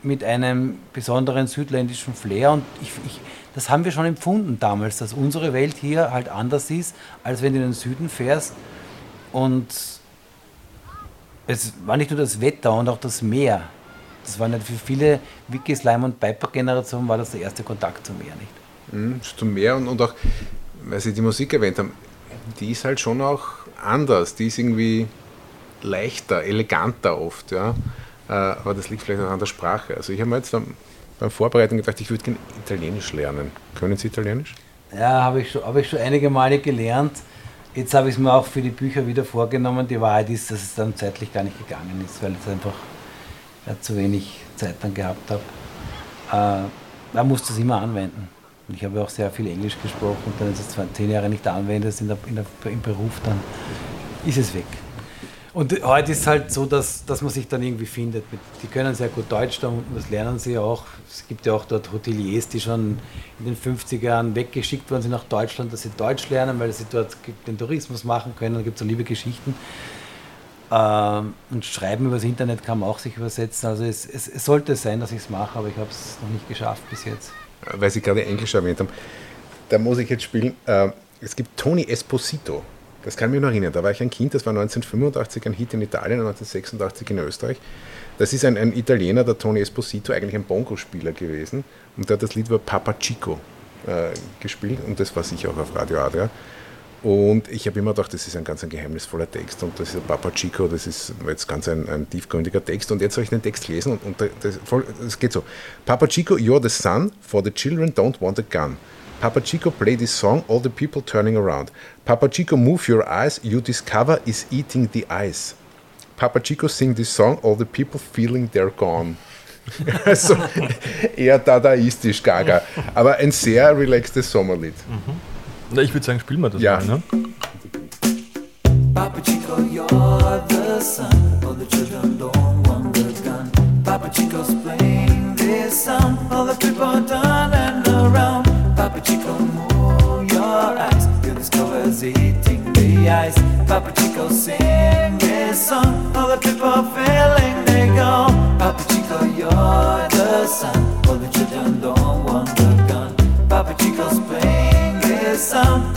S3: mit einem besonderen südländischen Flair und ich, ich, das haben wir schon empfunden damals, dass unsere Welt hier halt anders ist, als wenn du in den Süden fährst und es war nicht nur das Wetter und auch das Meer. Das war nicht für viele Wiki, Slime und Piper Generationen war das der erste Kontakt zum Meer nicht.
S1: Mhm, zum Meer und, und auch, weil Sie die Musik erwähnt haben, die ist halt schon auch anders. Die ist irgendwie leichter, eleganter oft. Ja? Äh, aber das liegt vielleicht auch an der Sprache. Also ich habe mir jetzt beim, Vorbereiten gedacht, ich würde gerne Italienisch lernen. Können Sie Italienisch?
S3: Ja, habe ich, schon, hab ich schon einige Male gelernt. Jetzt habe ich es mir auch für die Bücher wieder vorgenommen. Die Wahrheit ist, dass es dann zeitlich gar nicht gegangen ist, weil ich einfach ja, zu wenig Zeit dann gehabt habe. Äh, man muss das immer anwenden. Und ich habe auch sehr viel Englisch gesprochen und dann ist es zwar zehn Jahre nicht anwendest in der, in der, im Beruf, dann ist es weg. Und heute ist halt so, dass, dass man sich dann irgendwie findet. Die können sehr gut Deutsch da unten, das lernen sie auch. Es gibt ja auch dort Hoteliers, die schon in den 50er Jahren weggeschickt worden sind nach Deutschland, dass sie Deutsch lernen, weil sie dort den Tourismus machen können. Da gibt es so liebe Geschichten. Ähm, und Schreiben übers Internet kann man auch sich übersetzen. Also es, es, es sollte sein, dass ich es mache, aber ich habe es noch nicht geschafft bis jetzt.
S1: Weil Sie gerade Englisch erwähnt haben, da muss ich jetzt spielen. Äh, es gibt Tony Esposito. Das kann ich mich noch erinnern. Da war ich ein Kind, das war 1985 ein Hit in Italien und 1986 in Österreich. Das ist ein, ein Italiener, der Tony Esposito, eigentlich ein Bongo-Spieler gewesen. Und der hat das Lied über Papa Chico äh, gespielt und das war sicher auch auf Radio Adria. Und ich habe immer gedacht, das ist ein ganz ein geheimnisvoller Text und das ist Papa Chico, das ist jetzt ganz ein, ein tiefgründiger Text. Und jetzt habe ich den Text gelesen und, das geht so. Papa Chico, you're the son, for the children don't want a gun. Papa Chico, play this song, all the people turning around. Papa Chico, move your eyes, you discover is eating the ice. Papa Chico, sing this song, all the people feeling they're gone. also eher dadaistisch, gaga. Aber ein sehr relaxtes Sommerlied.
S2: Mhm. Na, ich würde sagen, spielen wir das
S1: Ja.
S2: mal. Ne?
S9: Papa Chico, you're the son. All the children don't want the gun. Papa Chico's playing this song. All the people. Papa Chico, move your eyes. You discover's eating the ice. Papa Chico, sing this song. All the people feeling they go. Papa Chico, you're the son. All the children don't want the gun. Papa Chico's playing this song.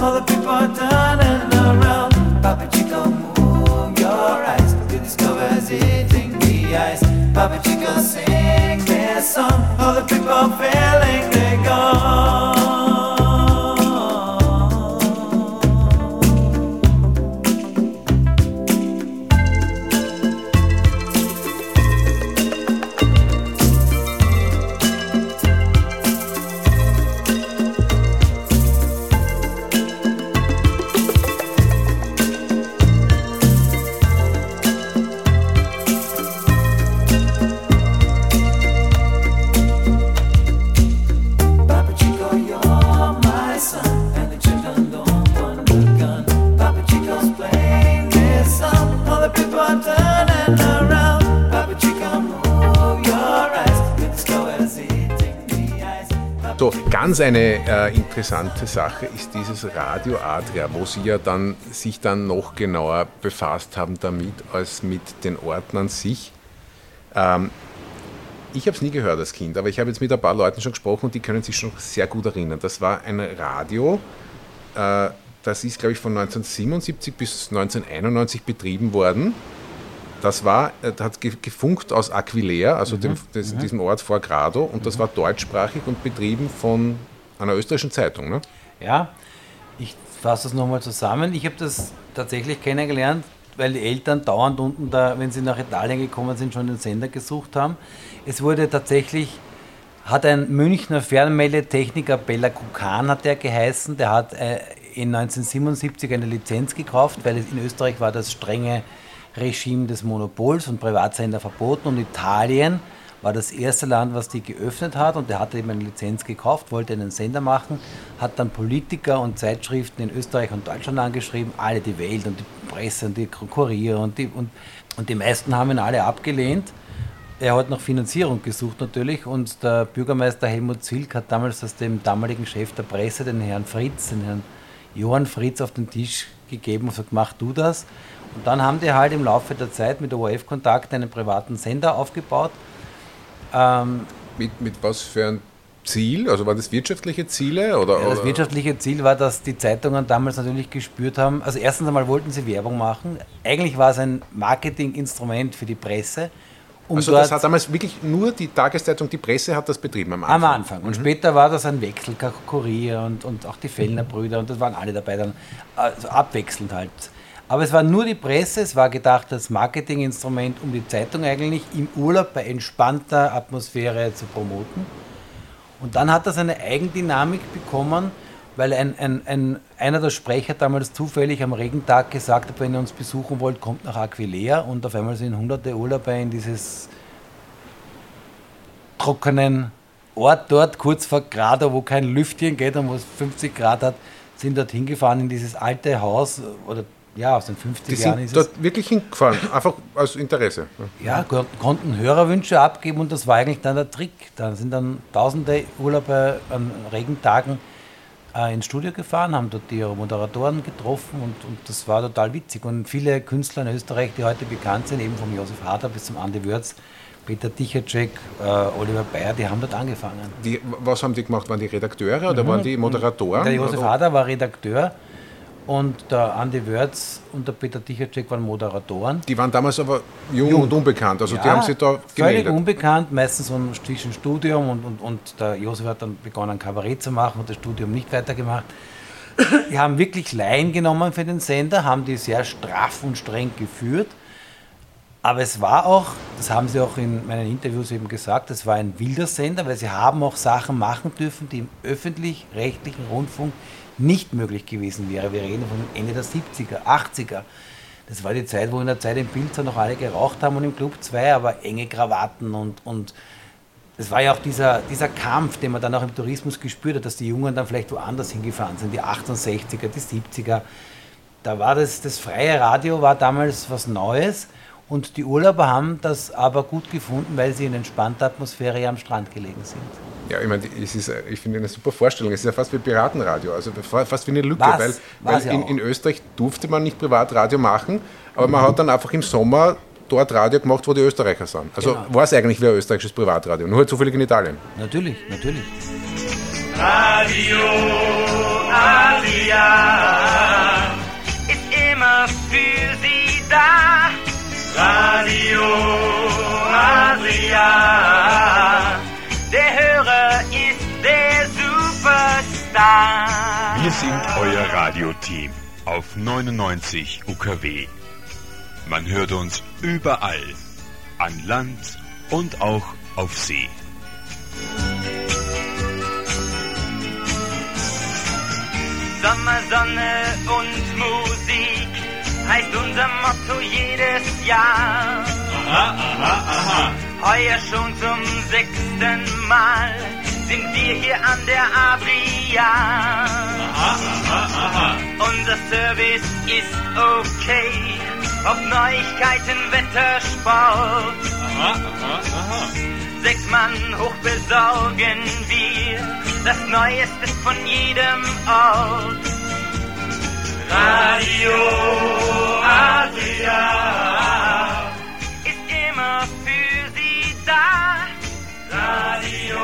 S1: Ganz eine äh, interessante Sache ist dieses Radio Adria, wo Sie ja dann sich dann noch genauer befasst haben damit, als mit den Orten an sich. Ähm, ich habe es nie gehört als Kind, aber ich habe jetzt mit ein paar Leuten schon gesprochen und die können sich schon sehr gut erinnern. Das war ein Radio, äh, das ist, glaube ich, von 1977 bis 1991 betrieben worden. Das war, äh, das hat ge- gefunkt aus Aquileia, also dem, des, diesem Ort vor Grado, und das war deutschsprachig und betrieben von einer österreichischen Zeitung. Ne?
S3: Ja, ich fasse das nochmal zusammen. Ich habe das tatsächlich kennengelernt, weil die Eltern dauernd unten da, wenn sie nach Italien gekommen sind, schon den Sender gesucht haben. Es wurde tatsächlich, hat ein Münchner Fernmeldetechniker, Bella Kukan hat der geheißen, der hat äh, in 1977 eine Lizenz gekauft, weil es in Österreich war das strenge Regime des Monopols und Privatsender verboten und Italien war das erste Land, was die geöffnet hat und der hatte eben eine Lizenz gekauft, wollte einen Sender machen, hat dann Politiker und Zeitschriften in Österreich und Deutschland angeschrieben, alle die Welt und die Presse und die Kurier und die, und, und die meisten haben ihn alle abgelehnt. Er hat nach Finanzierung gesucht natürlich und der Bürgermeister Helmut Zilk hat damals aus dem damaligen Chef der Presse, den Herrn Fritz, den Herrn Johann Fritz auf den Tisch gegeben und gesagt, mach du das. Und dann haben die halt im Laufe der Zeit mit ORF-Kontakt einen privaten Sender aufgebaut. Ähm,
S1: Mit, mit was für ein Ziel? Also waren das wirtschaftliche Ziele? Oder,
S3: ja, das wirtschaftliche Ziel war, dass die Zeitungen damals natürlich gespürt haben. Also erstens einmal wollten sie Werbung machen. Eigentlich war es ein Marketinginstrument für die Presse. Um
S1: Also das hat damals wirklich nur die Tageszeitung, die Presse hat das betrieben am Anfang.
S3: Am Anfang. Und später war das ein Wechsel, Kurier und, und auch die Fellner Brüder und das waren alle dabei dann, also abwechselnd halt. Aber es war nur die Presse, es war gedacht als Marketinginstrument, um die Zeitung eigentlich im Urlaub bei entspannter Atmosphäre zu promoten. Und dann hat das eine Eigendynamik bekommen, weil ein, ein, ein, einer der Sprecher damals zufällig am Regentag gesagt hat, wenn ihr uns besuchen wollt, kommt nach Aquileia und auf einmal sind hunderte Urlauber in dieses trockenen Ort dort, kurz vor Grado, wo kein Lüftchen geht und wo es 50 Grad hat, sind dort hingefahren in dieses alte Haus oder ja, aus den 50
S1: Die
S3: Jahren
S1: sind
S3: ist es.
S1: dort wirklich hingefahren, einfach aus Interesse.
S3: Ja, kon- konnten Hörerwünsche abgeben und das war eigentlich dann der Trick. Da sind dann tausende Urlauber an Regentagen ins Studio gefahren, haben dort ihre Moderatoren getroffen und, und das war total witzig. Und viele Künstler in Österreich, die heute bekannt sind, eben vom Josef Hader bis zum Andi Würz, Peter Tichacek, äh, Oliver Bayer, die haben dort angefangen.
S1: Die, was haben die gemacht? Waren die Redakteure oder waren die Moderatoren?
S3: Mhm. Der Josef
S1: Oder-
S3: Hader war Redakteur und der Andi Wörz und der Peter Tichacek waren Moderatoren.
S1: Die waren damals aber jung, und unbekannt. Also die haben sich da
S3: völlig
S1: gemeldet.
S3: unbekannt, meistens so ein zwischen Studium und, und, und der Josef hat dann begonnen, Kabarett zu machen und das Studium nicht weitergemacht. Die haben wirklich Laien genommen für den Sender, haben die sehr straff und streng geführt. Aber es war auch, das haben sie auch in meinen Interviews eben gesagt, es war ein wilder Sender, weil sie haben auch Sachen machen dürfen, die im öffentlich-rechtlichen Rundfunk nicht möglich gewesen wäre. Wir reden von Ende der 70er, 80er. Das war die Zeit, wo in der Zeit im Pilzer noch alle geraucht haben und im Club 2 aber enge Krawatten und, und war ja auch dieser, dieser Kampf, den man dann auch im Tourismus gespürt hat, dass die Jungen dann vielleicht woanders hingefahren sind, die 68er, die 70er. Da war das, das freie Radio war damals was Neues und die Urlauber haben das aber gut gefunden, weil sie in entspannter Atmosphäre am Strand gelegen sind.
S1: Ja, ich meine, es ist, äh, ich finde eine super Vorstellung. Es ist ja fast wie Piratenradio, also fa- fast wie eine Lücke,
S3: Was?
S1: weil,
S3: War's
S1: weil
S3: ja
S1: in, in Österreich durfte man nicht Privatradio machen, aber man hat dann einfach im Sommer dort Radio gemacht, wo die Österreicher sind. Also
S3: Genau.
S1: war es eigentlich wie ein österreichisches Privatradio, nur halt zufällig in Italien.
S3: Natürlich, natürlich.
S10: Radio Asia ist immer für Sie da. Radio Asia, der Hörer ist der Superstar.
S11: Wir sind euer Radioteam auf 99 UKW. Man hört uns überall, an Land und auch auf See.
S10: Sommer, Sonne und Musik heißt unser Motto jedes Jahr. Aha, aha, aha. Heuer schon zum sechsten Mal sind wir hier an der Adria. Aha, aha, aha. Unser Service ist okay, ob Neuigkeiten, Wetter, Sport. Aha, aha, aha. Sechs Mann hoch besorgen wir das Neueste von jedem Ort. Radio Adria Radio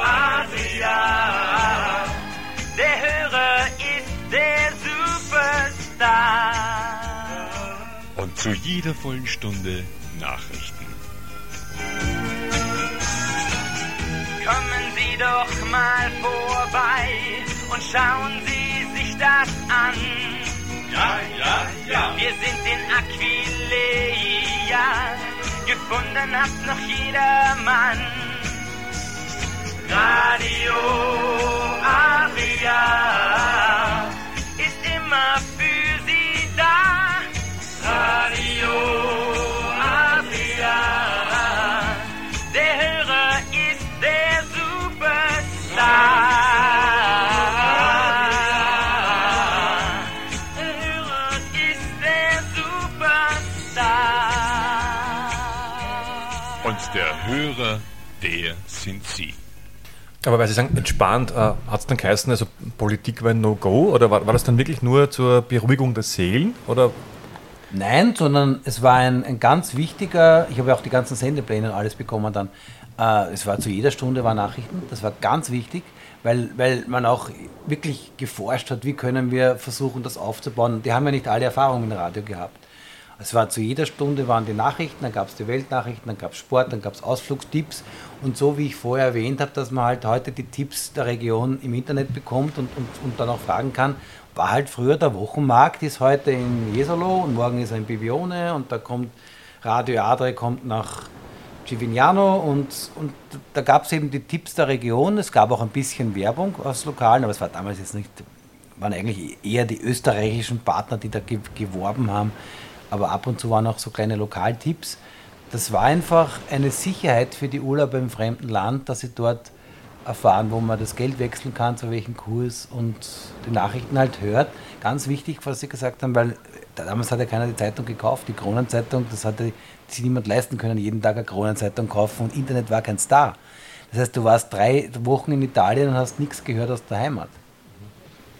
S10: Adria, der Hörer ist der Superstar.
S11: Und zu jeder vollen Stunde Nachrichten.
S10: Kommen Sie doch mal vorbei und schauen Sie sich das an. Ja, ja, ja. Wir sind in Aquileia, gefunden hat noch jedermann. Radio Adria
S2: Aber weil Sie sagen, entspannt, äh, hat es dann geheißen, also Politik war ein No-Go? Oder war, war das dann wirklich nur zur Beruhigung der Seelen? Oder
S3: Nein, sondern es war ein, ein ganz wichtiger, ich habe ja auch die ganzen Sendepläne und alles bekommen dann. Äh, es war zu jeder Stunde war Nachrichten, das war ganz wichtig, weil, weil man auch wirklich geforscht hat, wie können wir versuchen, das aufzubauen. Die haben ja nicht alle Erfahrungen dem Radio gehabt. Es war zu jeder Stunde waren die Nachrichten, dann gab es die Weltnachrichten, dann gab es Sport, dann gab es Ausflugstipps. Und so wie ich vorher erwähnt habe, dass man halt heute die Tipps der Region im Internet bekommt und, und, und dann auch fragen kann, war halt früher der Wochenmarkt, ist heute in Jesolo und morgen ist er in Bibione und da kommt Radio Adre kommt nach Givignano und, und da gab es eben die Tipps der Region. Es gab auch ein bisschen Werbung aus Lokalen, aber es war damals jetzt nicht, waren eigentlich eher die österreichischen Partner, die da ge geworben haben. Aber ab und zu waren auch so kleine Lokaltipps. Das war einfach eine Sicherheit für die Urlauber im fremden Land, dass sie dort erfahren, wo man das Geld wechseln kann, zu welchem Kurs und die Nachrichten halt hört. Ganz wichtig, was Sie gesagt haben, weil damals hat ja keiner die Zeitung gekauft, die Kronenzeitung, das hatte sich niemand leisten können, jeden Tag eine Kronenzeitung kaufen und Internet war kein Star. Das heißt, du warst drei Wochen in Italien und hast nichts gehört aus der Heimat.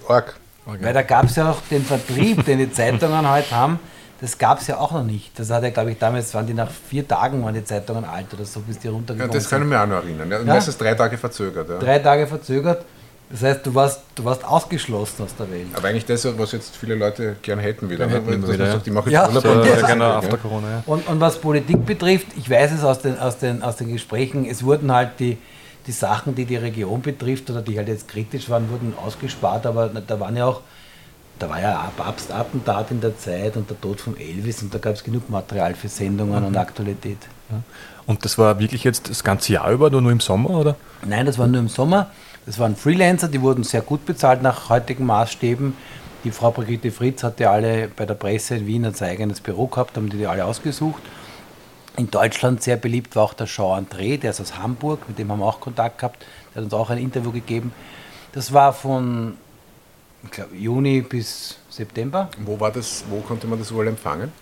S1: Org.
S3: Weil da gab es ja auch den Vertrieb, den die Zeitungen heute haben, das gab es ja auch noch nicht. Das hat ja, glaube ich, damals waren die nach vier Tagen waren die Zeitungen alt oder so, bis die
S1: Ja,
S3: runtergekommen
S1: das kann ich
S3: sind.
S1: mir auch noch erinnern. Ja,
S3: Ja.
S1: Meistens drei Tage verzögert. Ja.
S3: Drei Tage verzögert. Das heißt, du warst, du warst ausgeschlossen aus der Welt.
S1: Aber eigentlich das, was jetzt viele Leute gern hätten wieder.
S2: Gern hätten
S1: ne? Dass
S2: wieder, ja.
S1: sagt, ich mache jetzt
S3: Ja.
S1: Urlaub
S3: So,
S1: und
S3: ja,
S2: genau,
S1: ja.
S2: after Corona, ja.
S3: Und, und was Politik betrifft, ich weiß es aus den, aus den, aus den Gesprächen, es wurden halt die, die Sachen, die die Region betrifft oder die halt jetzt kritisch waren, wurden ausgespart, aber da waren ja auch, da war ja ein Papstattentat in der Zeit und der Tod von Elvis und da gab es genug Material für Sendungen und Aktualität.
S2: Und das war wirklich jetzt das ganze Jahr über oder nur im Sommer? Oder?
S3: Nein, das war nur im Sommer. Das waren Freelancer, die wurden sehr gut bezahlt nach heutigen Maßstäben. Die Frau Brigitte Fritz hatte alle bei der Presse in Wien ein eigenes Büro gehabt, haben die, die alle ausgesucht. In Deutschland sehr beliebt war auch der Jean André, der ist aus Hamburg, mit dem haben wir auch Kontakt gehabt. Der hat uns auch ein Interview gegeben. Das war von ich glaub, Juni bis September.
S1: Wo war das, wo konnte man das überall empfangen?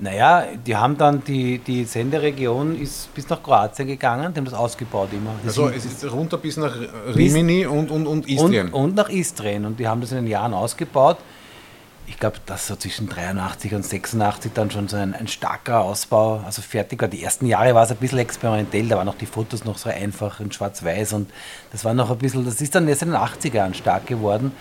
S3: Naja, die haben dann, die, die Senderegion ist bis nach Kroatien gegangen, die haben das ausgebaut immer. Das
S1: Also es ist runter bis nach Rimini und, und, und Istrien.
S3: Und, und nach Istrien. Und die haben das in den Jahren ausgebaut. Ich glaube, dass so zwischen 83 und 86 dann schon so ein, ein starker Ausbau, also fertig war. Die ersten Jahre war es ein bisschen experimentell, da waren noch die Fotos noch so einfach in schwarz-weiß und das war noch ein bisschen, das ist dann erst in den 80er Jahren stark geworden.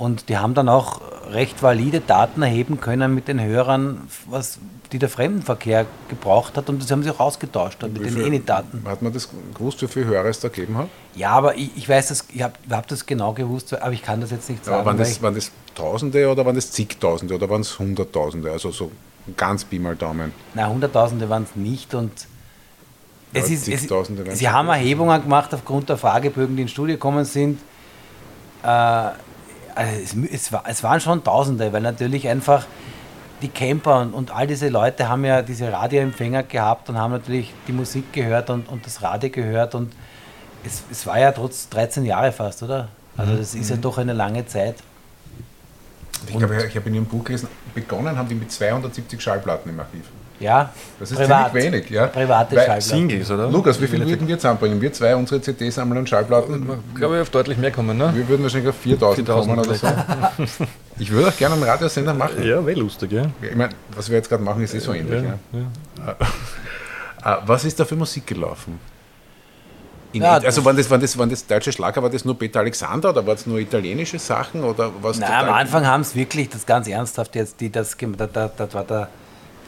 S3: Und die haben dann auch recht valide Daten erheben können mit den Hörern, was, die der Fremdenverkehr gebraucht hat. Und das haben sie auch ausgetauscht mit den ENI-Daten.
S1: Hat man das gewusst, wie viele Hörer es da gegeben hat?
S3: Ja, aber ich, ich weiß das, ich habe hab das genau gewusst, aber ich kann das jetzt nicht sagen.
S1: Aber waren das, waren das Tausende oder waren das zigtausende oder waren es Hunderttausende? Also so ganz Pi mal Daumen.
S3: Na, Hunderttausende waren es nicht und es
S1: Ja,
S3: ist, es, sie haben. Erhebungen gemacht aufgrund der Fragebögen, die ins Studio gekommen sind. Äh, also es, es, war, es waren schon Tausende, weil natürlich einfach die Camper und, und all diese Leute haben ja diese Radioempfänger gehabt und haben natürlich die Musik gehört und, und das Radio gehört und es, es war ja trotz 13 Jahre fast, oder? Also das ist ja doch eine lange Zeit.
S1: Ich glaube, ich habe in Ihrem Buch gelesen, begonnen haben die mit 270 Schallplatten im Archiv.
S3: Ja,
S1: Das ist
S3: privat.
S1: ziemlich wenig. Ja?
S3: Private
S1: Weil-
S3: Schallplatten.
S2: Singles, oder?
S1: Lukas, wie viel würden wir zusammenbringen? Wir zwei, unsere CD-Sammler und Schallplatten?
S2: Ich glaube, ich auf deutlich mehr kommen, ne?
S1: Wir würden wahrscheinlich auf 4000 kommen oder so. Ich würde auch gerne einen Radiosender machen.
S2: Ja, wäre lustig, ja.
S1: Ich meine, was wir jetzt gerade machen, ist eh so ähnlich. Ja. Äh, Was ist da für Musik gelaufen? In,
S3: Ja,
S1: also waren das, waren, das, waren das deutsche Schlager, war das nur Peter Alexander oder waren es nur italienische Sachen? Oder was
S3: Na, am Anfang haben es wirklich, das ganz ernsthaft jetzt, die das, da, da, da war da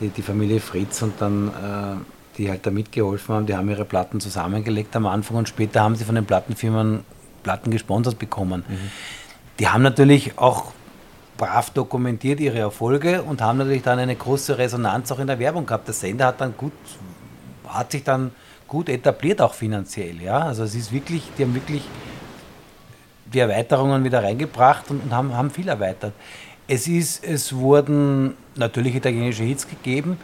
S3: die, die Familie Fritz und dann, äh, die halt da mitgeholfen haben, die haben ihre Platten zusammengelegt am Anfang und später haben sie von den Plattenfirmen Platten gesponsert bekommen. Die haben natürlich auch brav dokumentiert ihre Erfolge und haben natürlich dann eine große Resonanz auch in der Werbung gehabt. Der Sender hat dann gut, hat sich dann gut etabliert auch finanziell, ja. Also es ist wirklich, die haben wirklich die Erweiterungen wieder reingebracht und, und haben, haben viel erweitert. Es, ist, es wurden natürlich italienische Hits gegeben.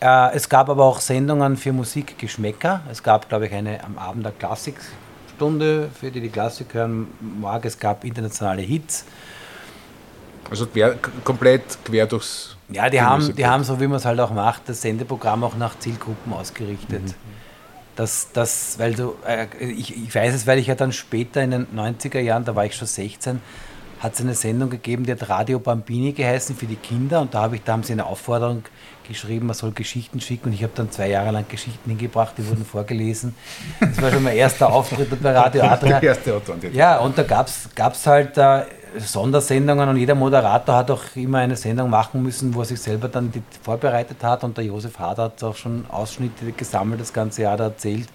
S3: Äh, es gab aber auch Sendungen für Musikgeschmäcker. Es gab, glaube ich, eine am Abend der Klassikstunde, für die die Klassik hören mag. Es gab internationale Hits.
S1: Also quer, komplett quer durchs.
S3: Ja, die haben, die haben, so wie man es halt auch macht, das Sendeprogramm auch nach Zielgruppen ausgerichtet. Das, das, weil du, äh, ich, ich weiß es, weil ich ja dann später in den 90er Jahren, da war ich schon 16, hat es eine Sendung gegeben, die hat Radio Bambini geheißen für die Kinder und da, habe ich, da haben sie eine Aufforderung geschrieben, man soll Geschichten schicken und ich habe dann zwei Jahre lang Geschichten hingebracht, die wurden vorgelesen. Das war schon mein erster Auftritt bei Radio Adria.
S1: Erste.
S3: Ja, und da gab es halt äh, Sondersendungen und jeder Moderator hat auch immer eine Sendung machen müssen, wo er sich selber dann die vorbereitet hat und der Josef Hader hat auch schon Ausschnitte gesammelt, das ganze Jahr da erzählt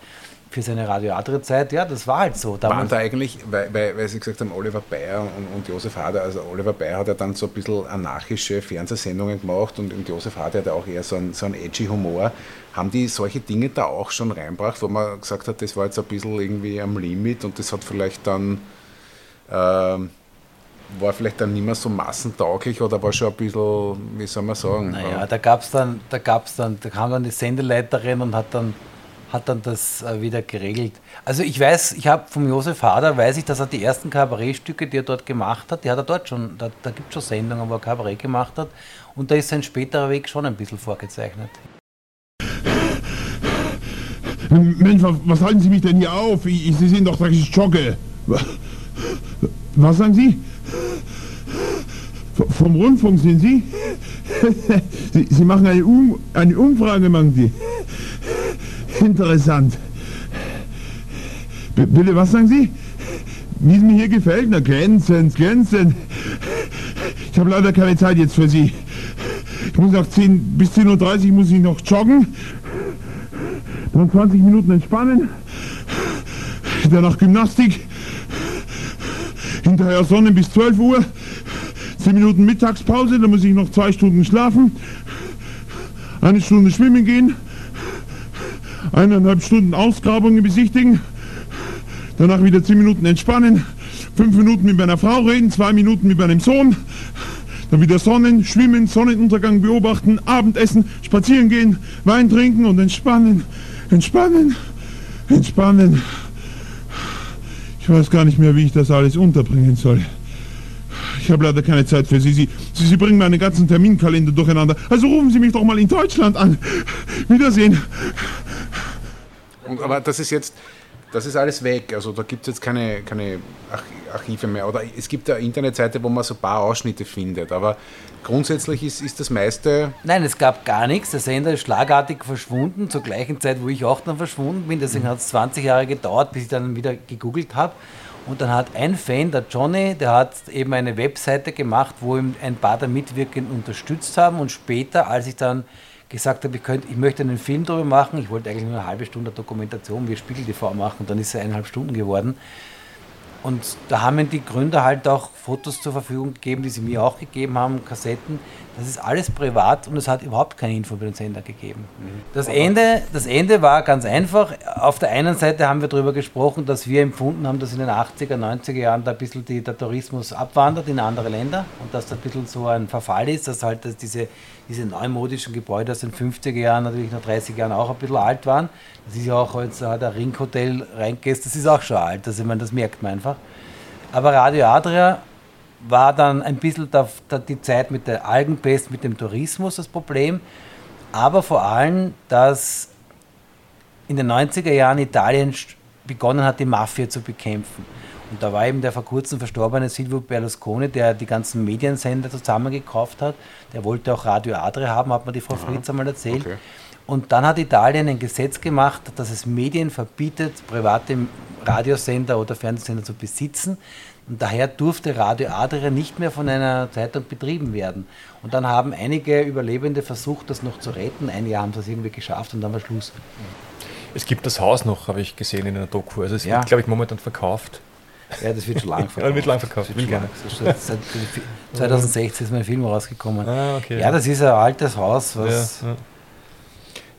S3: für seine Radio Adria-Zeit. Ja, das war halt so.
S1: Waren
S3: Damals,
S1: da eigentlich, weil, weil, weil Sie gesagt haben, Oliver Bayer und, und Josef Hader, also Oliver Bayer hat ja dann so ein bisschen anarchische Fernsehsendungen gemacht und, und Josef Hader hat ja auch eher so einen, so einen edgy Humor. Haben die solche Dinge da auch schon reinbracht, wo man gesagt hat, das war jetzt ein bisschen irgendwie am Limit und das hat vielleicht dann, ähm, war vielleicht dann nicht mehr so massentauglich oder war schon ein bisschen, wie soll man sagen?
S3: naja, da gab es dann, da gab's dann, da kam dann die Sendeleiterin und hat dann hat dann das äh, wieder geregelt. Also ich weiß, ich habe vom Josef Hader, weiß ich, dass er die ersten Kabarettstücke, die er dort gemacht hat, die hat er dort schon, da, da gibt es schon Sendungen, wo er Kabarett gemacht hat und da ist sein späterer Weg schon ein bisschen vorgezeichnet.
S12: Mensch, was, halten Sie mich denn hier auf? Ich, Sie sehen doch, ich jogge. Wa- Was sagen Sie? Vom Rundfunk sind Sie? Sie, Sie machen eine, um eine Umfrage, machen Sie. Interessant. B bitte, was sagen Sie? Wie es mir hier gefällt? Na, glänzend, glänzend. Ich habe leider keine Zeit jetzt für Sie. Ich muss nach 10, bis 10.30 Uhr muss ich noch joggen. Dann 20 Minuten entspannen. Danach Gymnastik. Hinterher Sonne bis 12 Uhr. 10 Minuten Mittagspause, dann muss ich noch zwei Stunden schlafen. Eine Stunde schwimmen gehen. Eineinhalb Stunden Ausgrabungen besichtigen. Danach wieder 10 Minuten entspannen. 5 Minuten mit meiner Frau reden, 2 Minuten mit meinem Sohn. Dann wieder Sonnen, Schwimmen, Sonnenuntergang beobachten, Abendessen, spazieren gehen, Wein trinken und entspannen, entspannen, entspannen. Ich weiß gar nicht mehr, wie ich das alles unterbringen soll. Ich habe leider keine Zeit für Sie. Sie, Sie, Sie bringen meinen ganzen Terminkalender durcheinander. Also rufen Sie mich doch mal in Deutschland an. Wiedersehen.
S1: Und, aber das ist jetzt, das ist alles weg. Also da gibt es jetzt keine, keine Arch- Archive mehr. Oder es gibt eine Internetseite, wo man so ein paar Ausschnitte findet. Aber grundsätzlich ist, ist das meiste.
S3: Nein, es gab gar nichts. Der Sender ist schlagartig verschwunden, zur gleichen Zeit, wo ich auch dann verschwunden bin. Deswegen hat es 20 Jahre gedauert, bis ich dann wieder gegoogelt habe. Und dann hat ein Fan, der Johnny, der hat eben eine Webseite gemacht, wo ihm ein paar der Mitwirkenden unterstützt haben. Und später, als ich dann gesagt habe, ich, könnte, ich möchte einen Film darüber machen, ich wollte eigentlich nur eine halbe Stunde Dokumentation wie Spiegel TV machen, dann ist es eineinhalb Stunden geworden. Und da haben mir die Gründer halt auch Fotos zur Verfügung gegeben, die sie mir auch gegeben haben, Kassetten. Das ist alles privat und es hat überhaupt keine Info über den Sender gegeben. Das Ende, das Ende war ganz einfach. Auf der einen Seite haben wir darüber gesprochen, dass wir empfunden haben, dass in den 80er, 90er Jahren da ein bisschen die, der Tourismus abwandert in andere Länder und dass da ein bisschen so ein Verfall ist, dass halt dass diese, diese neumodischen Gebäude aus den 50er Jahren, natürlich nach 30 Jahren auch ein bisschen alt waren. Das ist ja auch jetzt äh, der Ringhotel reingehst, das ist auch schon alt. Also ich meine, das merkt man einfach. Aber Radio Adria war dann ein bisschen der, der, die Zeit mit der Algenpest, mit dem Tourismus das Problem. Aber vor allem, dass in den 90er Jahren Italien begonnen hat, die Mafia zu bekämpfen. Und da war eben der vor kurzem verstorbene Silvio Berlusconi, der die ganzen Mediensender zusammengekauft hat. Der wollte auch Radio Adria haben, hat mir die Frau Fritz einmal erzählt.
S1: okay.
S3: Und dann hat Italien ein Gesetz gemacht, dass es Medien verbietet, private Radiosender oder Fernsehsender zu besitzen. Und daher durfte Radio Adria nicht mehr von einer Zeitung betrieben werden. Und dann haben einige Überlebende versucht, das noch zu retten. Ein Jahr haben sie es irgendwie geschafft und dann war Schluss.
S2: Es gibt das Haus noch, habe ich gesehen in einer Doku. Also es
S3: Ja.
S2: wird, glaube ich, momentan verkauft.
S3: Ja, das wird schon lang
S2: Ja, wird lang verkauft.
S3: Wird lang. Schon Seit 2016 ist mein Film rausgekommen.
S2: Ah, okay.
S3: Ja, das ist ein altes Haus, was.
S2: Ja, ja.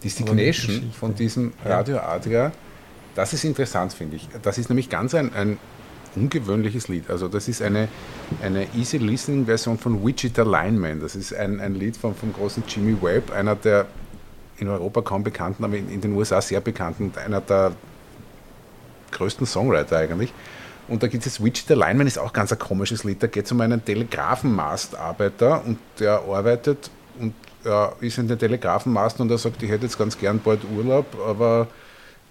S1: Die Signation von diesem Radio Adria, das ist interessant, finde ich. Das ist nämlich ganz ein, ein ungewöhnliches Lied. Also das ist eine, eine easy listening Version von Wichita Lineman. Das ist ein, ein Lied von, vom großen Jimmy Webb, einer der in Europa kaum bekannten, aber in, in den USA sehr bekannten und einer der größten Songwriter eigentlich. Und da gibt es Wichita Lineman, ist auch ganz ein komisches Lied. Da geht es um einen Telegrafenmastarbeiter und der arbeitet und er ist in den Telegrafenmasten und er sagt, ich hätte jetzt ganz gern bald Urlaub, aber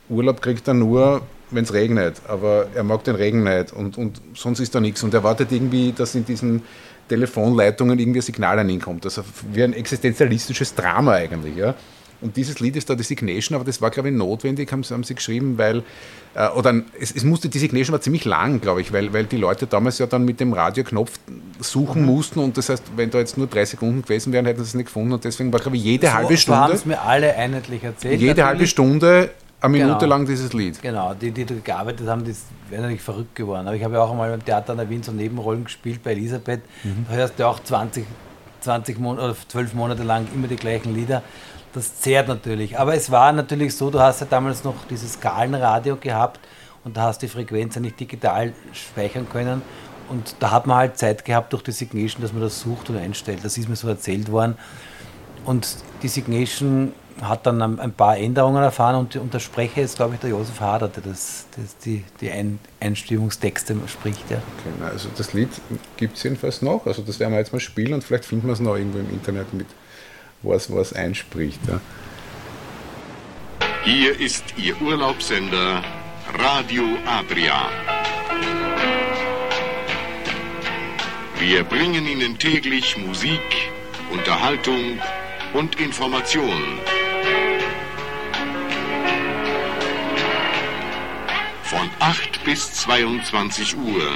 S1: Urlaub kriegt er nur, wenn es regnet, aber er mag den Regen nicht und, und sonst ist da nichts und er wartet irgendwie, dass in diesen Telefonleitungen irgendwie ein Signal an ihn kommt. Also wie ein existenzialistisches Drama eigentlich, ja. Und dieses Lied ist da die Signation, aber das war, glaube ich, notwendig, haben, sie- haben sie geschrieben, weil, äh, oder es, es musste, die Signation war ziemlich lang, glaube ich, weil, weil die Leute damals ja dann mit dem Radioknopf suchen mussten und das heißt, wenn da jetzt nur drei Sekunden gewesen wären, hätten sie es nicht gefunden und deswegen war, glaube ich, jede halbe
S3: so, so haben
S1: Stunde,
S3: es mir alle einheitlich erzählt.
S1: jede halbe
S3: natürlich.
S1: Stunde eine Minute
S3: Genau.
S1: lang dieses Lied.
S3: Genau, die, die da gearbeitet haben, die wären natürlich verrückt geworden. Aber ich habe ja auch einmal beim Theater an der Wien so Nebenrollen gespielt bei Elisabeth.
S1: Mhm.
S3: Da hörst du auch 20, 20 Monate oder 12 Monate lang immer die gleichen Lieder. Das zehrt natürlich. Aber es war natürlich so, du hast ja damals noch dieses Skalenradio gehabt und da hast du die Frequenz ja nicht digital speichern können. Und da hat man halt Zeit gehabt durch die Signation, dass man das sucht und einstellt. Das ist mir so erzählt worden. Und die Signation hat dann ein, paar Änderungen erfahren und, und der Sprecher ist, glaube ich, der Josef Hader, der das, das, die, die Ein Einstimmungstexte spricht. Ja.
S1: Okay, na, also das Lied gibt es jedenfalls noch. Also das werden wir jetzt mal spielen und vielleicht finden wir es noch irgendwo im Internet mit, wo es, wo es einspricht. Ja.
S11: Hier ist Ihr Urlaubssender Radio Adria. Wir bringen Ihnen täglich Musik, Unterhaltung und Informationen. Von 8 bis 22 Uhr.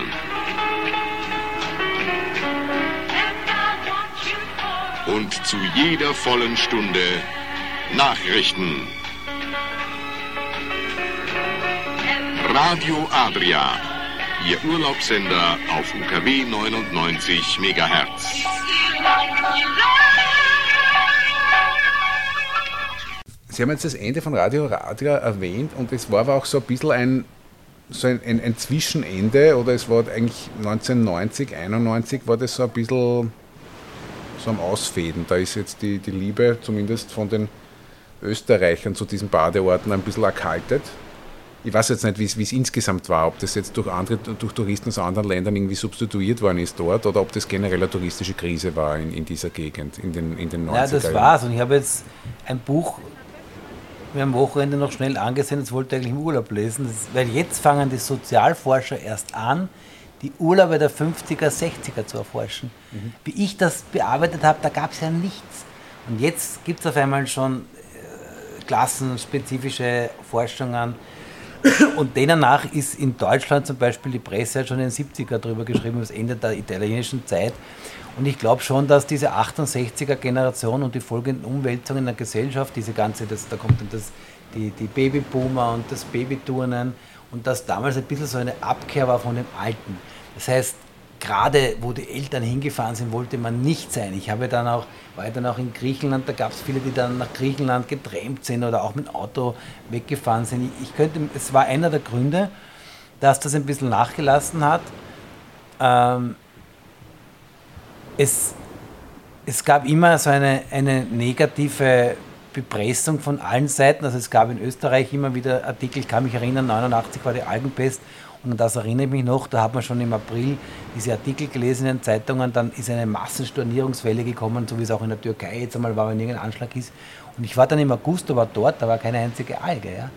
S11: Und zu jeder vollen Stunde Nachrichten. Radio Adria, Ihr Urlaubssender auf UKW 99 MHz.
S1: Sie haben jetzt das Ende von Radio Radra erwähnt und es war aber auch so ein bisschen ein, so ein, ein, ein Zwischenende oder es war eigentlich 1990, 91 war das so ein bisschen so am Ausfäden. Da ist jetzt die, die Liebe zumindest von den Österreichern zu diesen Badeorten ein bisschen erkaltet. Ich weiß jetzt nicht, wie es- insgesamt war, ob das jetzt durch andere, durch Touristen aus anderen Ländern irgendwie substituiert worden ist dort oder ob das generell eine touristische Krise war in, in dieser Gegend in den, in den 90er
S3: Ja, das war's. Und ich habe jetzt ein Buch mir am Wochenende noch schnell angesehen, das wollte ich eigentlich im Urlaub lesen, das, weil jetzt fangen die Sozialforscher erst an, die Urlaube der 50er, 60er zu erforschen.
S1: Mhm.
S3: Wie ich das bearbeitet habe, da gab es ja nichts. Und jetzt gibt es auf einmal schon äh, klassenspezifische Forschungen. Und denen nach ist in Deutschland zum Beispiel die Presse hat schon in den 70er darüber geschrieben, das Ende der italienischen Zeit. Und ich glaube schon, dass diese 68er-Generation und die folgenden Umwälzungen in der Gesellschaft, diese ganze, das, da kommt dann das, die, die Babyboomer und das Babyturnen und dass damals ein bisschen so eine Abkehr war von dem Alten. Das heißt, gerade wo die Eltern hingefahren sind, wollte man nicht sein. Ich habe dann auch, war dann auch in Griechenland, da gab es viele, die dann nach Griechenland getrennt sind oder auch mit dem Auto weggefahren sind. Ich, könnte, es war einer der Gründe, dass das ein bisschen nachgelassen hat. Ähm, es, es gab immer so eine, eine negative Bepressung von allen Seiten. Also es gab in Österreich immer wieder Artikel, ich kann mich erinnern, 89 war die Algenpest und das erinnere ich mich noch, da hat man schon im April diese Artikel gelesen in den Zeitungen, dann ist eine Massenstornierungswelle gekommen, so wie es auch in der Türkei jetzt einmal war, wenn irgendein Anschlag ist. Und ich war dann im August aber dort, da war keine einzige Alge. Ja?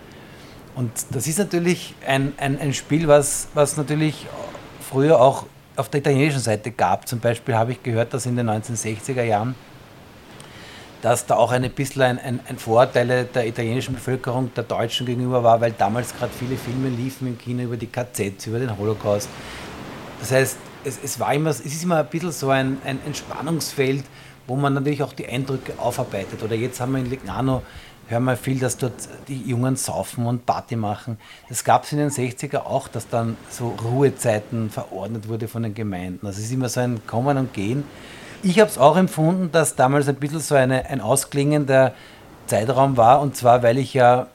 S3: Und das ist natürlich ein, ein, ein Spiel, was, was natürlich früher auch auf der italienischen Seite gab. Zum Beispiel habe ich gehört, dass in den 1960er Jahren, dass da auch ein bisschen ein, ein, ein Vorurteil der italienischen Bevölkerung der Deutschen gegenüber war, weil damals gerade viele Filme liefen im Kino über die KZs, über den Holocaust. Das heißt, es, es, war immer, es ist immer ein bisschen so ein, ein, ein Spannungsfeld, wo man natürlich auch die Eindrücke aufarbeitet. Oder jetzt haben wir in Lignano, hören wir viel, dass dort die Jungen saufen und Party machen. Das gab es in den 60er auch, dass dann so Ruhezeiten verordnet wurde von den Gemeinden. Also es ist immer so ein Kommen und Gehen. Ich habe es auch empfunden, dass damals ein bisschen so eine, ein ausklingender Zeitraum war. Und zwar, weil ich ja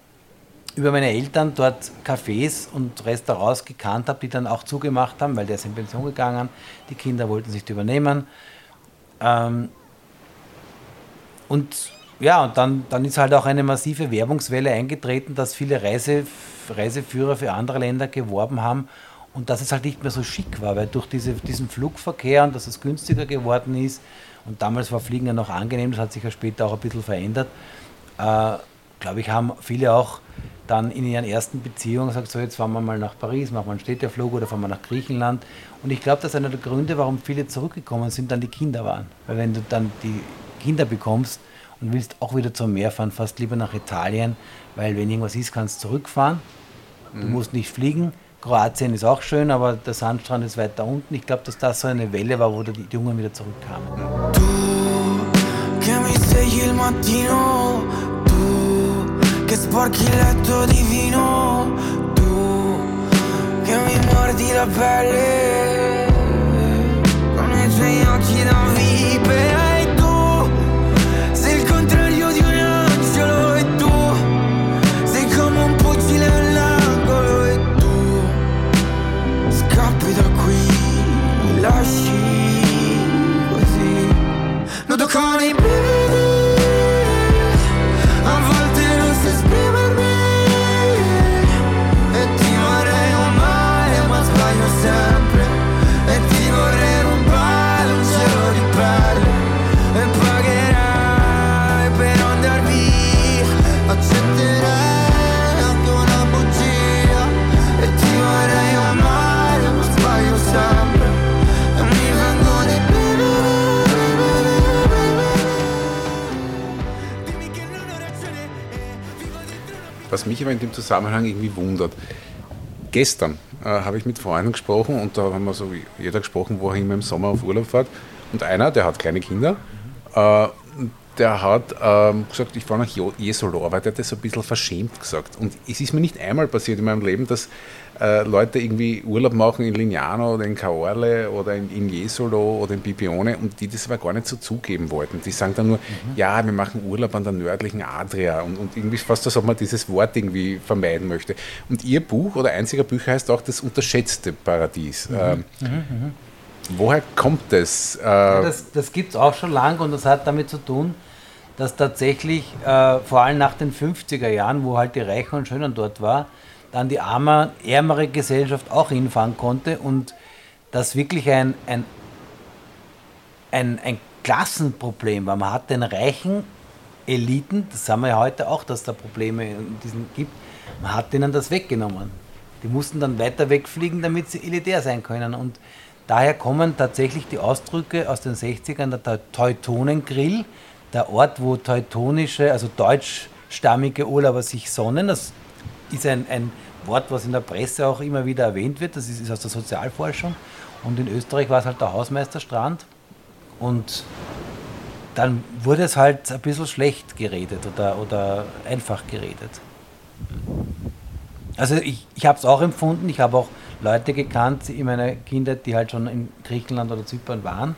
S3: über meine Eltern dort Cafés und Restaurants gekannt habe, die dann auch zugemacht haben, weil der ist in Pension gegangen. Die Kinder wollten sich übernehmen. Ähm, und ja, und dann, dann ist halt auch eine massive Werbungswelle eingetreten, dass viele Reise, Reiseführer für andere Länder geworben haben und dass es halt nicht mehr so schick war, weil durch diese, diesen Flugverkehr und dass es günstiger geworden ist und damals war Fliegen ja noch angenehm, das hat sich ja später auch ein bisschen verändert, äh, glaube ich, haben viele auch dann in ihren ersten Beziehungen sagt, so jetzt fahren wir mal nach Paris, machen wir einen Städteflug oder fahren wir nach Griechenland. Und ich glaube, dass einer der Gründe, warum viele zurückgekommen sind, dann die Kinder waren. Weil wenn du dann die Kinder bekommst und willst auch wieder zum Meer fahren, fast lieber nach Italien, weil wenn irgendwas ist, kannst du zurückfahren. Du
S1: Mhm.
S3: musst nicht fliegen. Kroatien ist auch schön, aber der Sandstrand ist weiter unten. Ich glaube, dass das so eine Welle war, wo die Jungen wieder zurückkamen.
S5: tu che vino, mi mordi la pelle con i tuoi occhi da vipera funny
S1: Was mich aber in dem Zusammenhang irgendwie wundert. Gestern äh, habe ich mit Freunden gesprochen und da haben wir so wie jeder gesprochen, wo er immer im Sommer auf Urlaub fährt. Und einer, der hat kleine Kinder, äh, der hat ähm, gesagt, ich fahre nach Jesolo, aber der hat das so ein bisschen verschämt gesagt. Und es ist mir nicht einmal passiert in meinem Leben, dass äh, Leute irgendwie Urlaub machen in Lignano oder in Caorle oder in, in Jesolo oder in Bibione und die das aber gar nicht so zugeben wollten. Die sagen dann nur, ja, wir machen Urlaub an der nördlichen Adria und, und irgendwie fast, als ob man dieses Wort irgendwie vermeiden möchte. Und ihr Buch oder einziger Bücher heißt auch das unterschätzte Paradies. Ähm, woher kommt das? Äh,
S3: Ja, das das gibt es auch schon lang und das hat damit zu tun, dass tatsächlich äh, vor allem nach den 50er Jahren, wo halt die Reichen und Schönen dort war, dann die arme, ärmere Gesellschaft auch hinfahren konnte und das wirklich ein, ein, ein, ein Klassenproblem war. Man hat den reichen Eliten, das haben wir ja heute auch, dass da Probleme in diesen gibt, man hat denen das weggenommen. Die mussten dann weiter wegfliegen, damit sie elitär sein können. Und daher kommen tatsächlich die Ausdrücke aus den 60ern, der Teu- Teutonengrill, der Ort, wo teutonische, also deutschstammige Urlauber sich sonnen. Das ist ein, ein Wort, was in der Presse auch immer wieder erwähnt wird. Das ist, ist aus der Sozialforschung. Und in Österreich war es halt der Hausmeisterstrand. Und dann wurde es halt ein bisschen schlecht geredet oder, oder einfach geredet. Also ich, ich habe es auch empfunden, ich habe auch Leute gekannt in meiner Kindheit, die halt schon in Griechenland oder Zypern waren.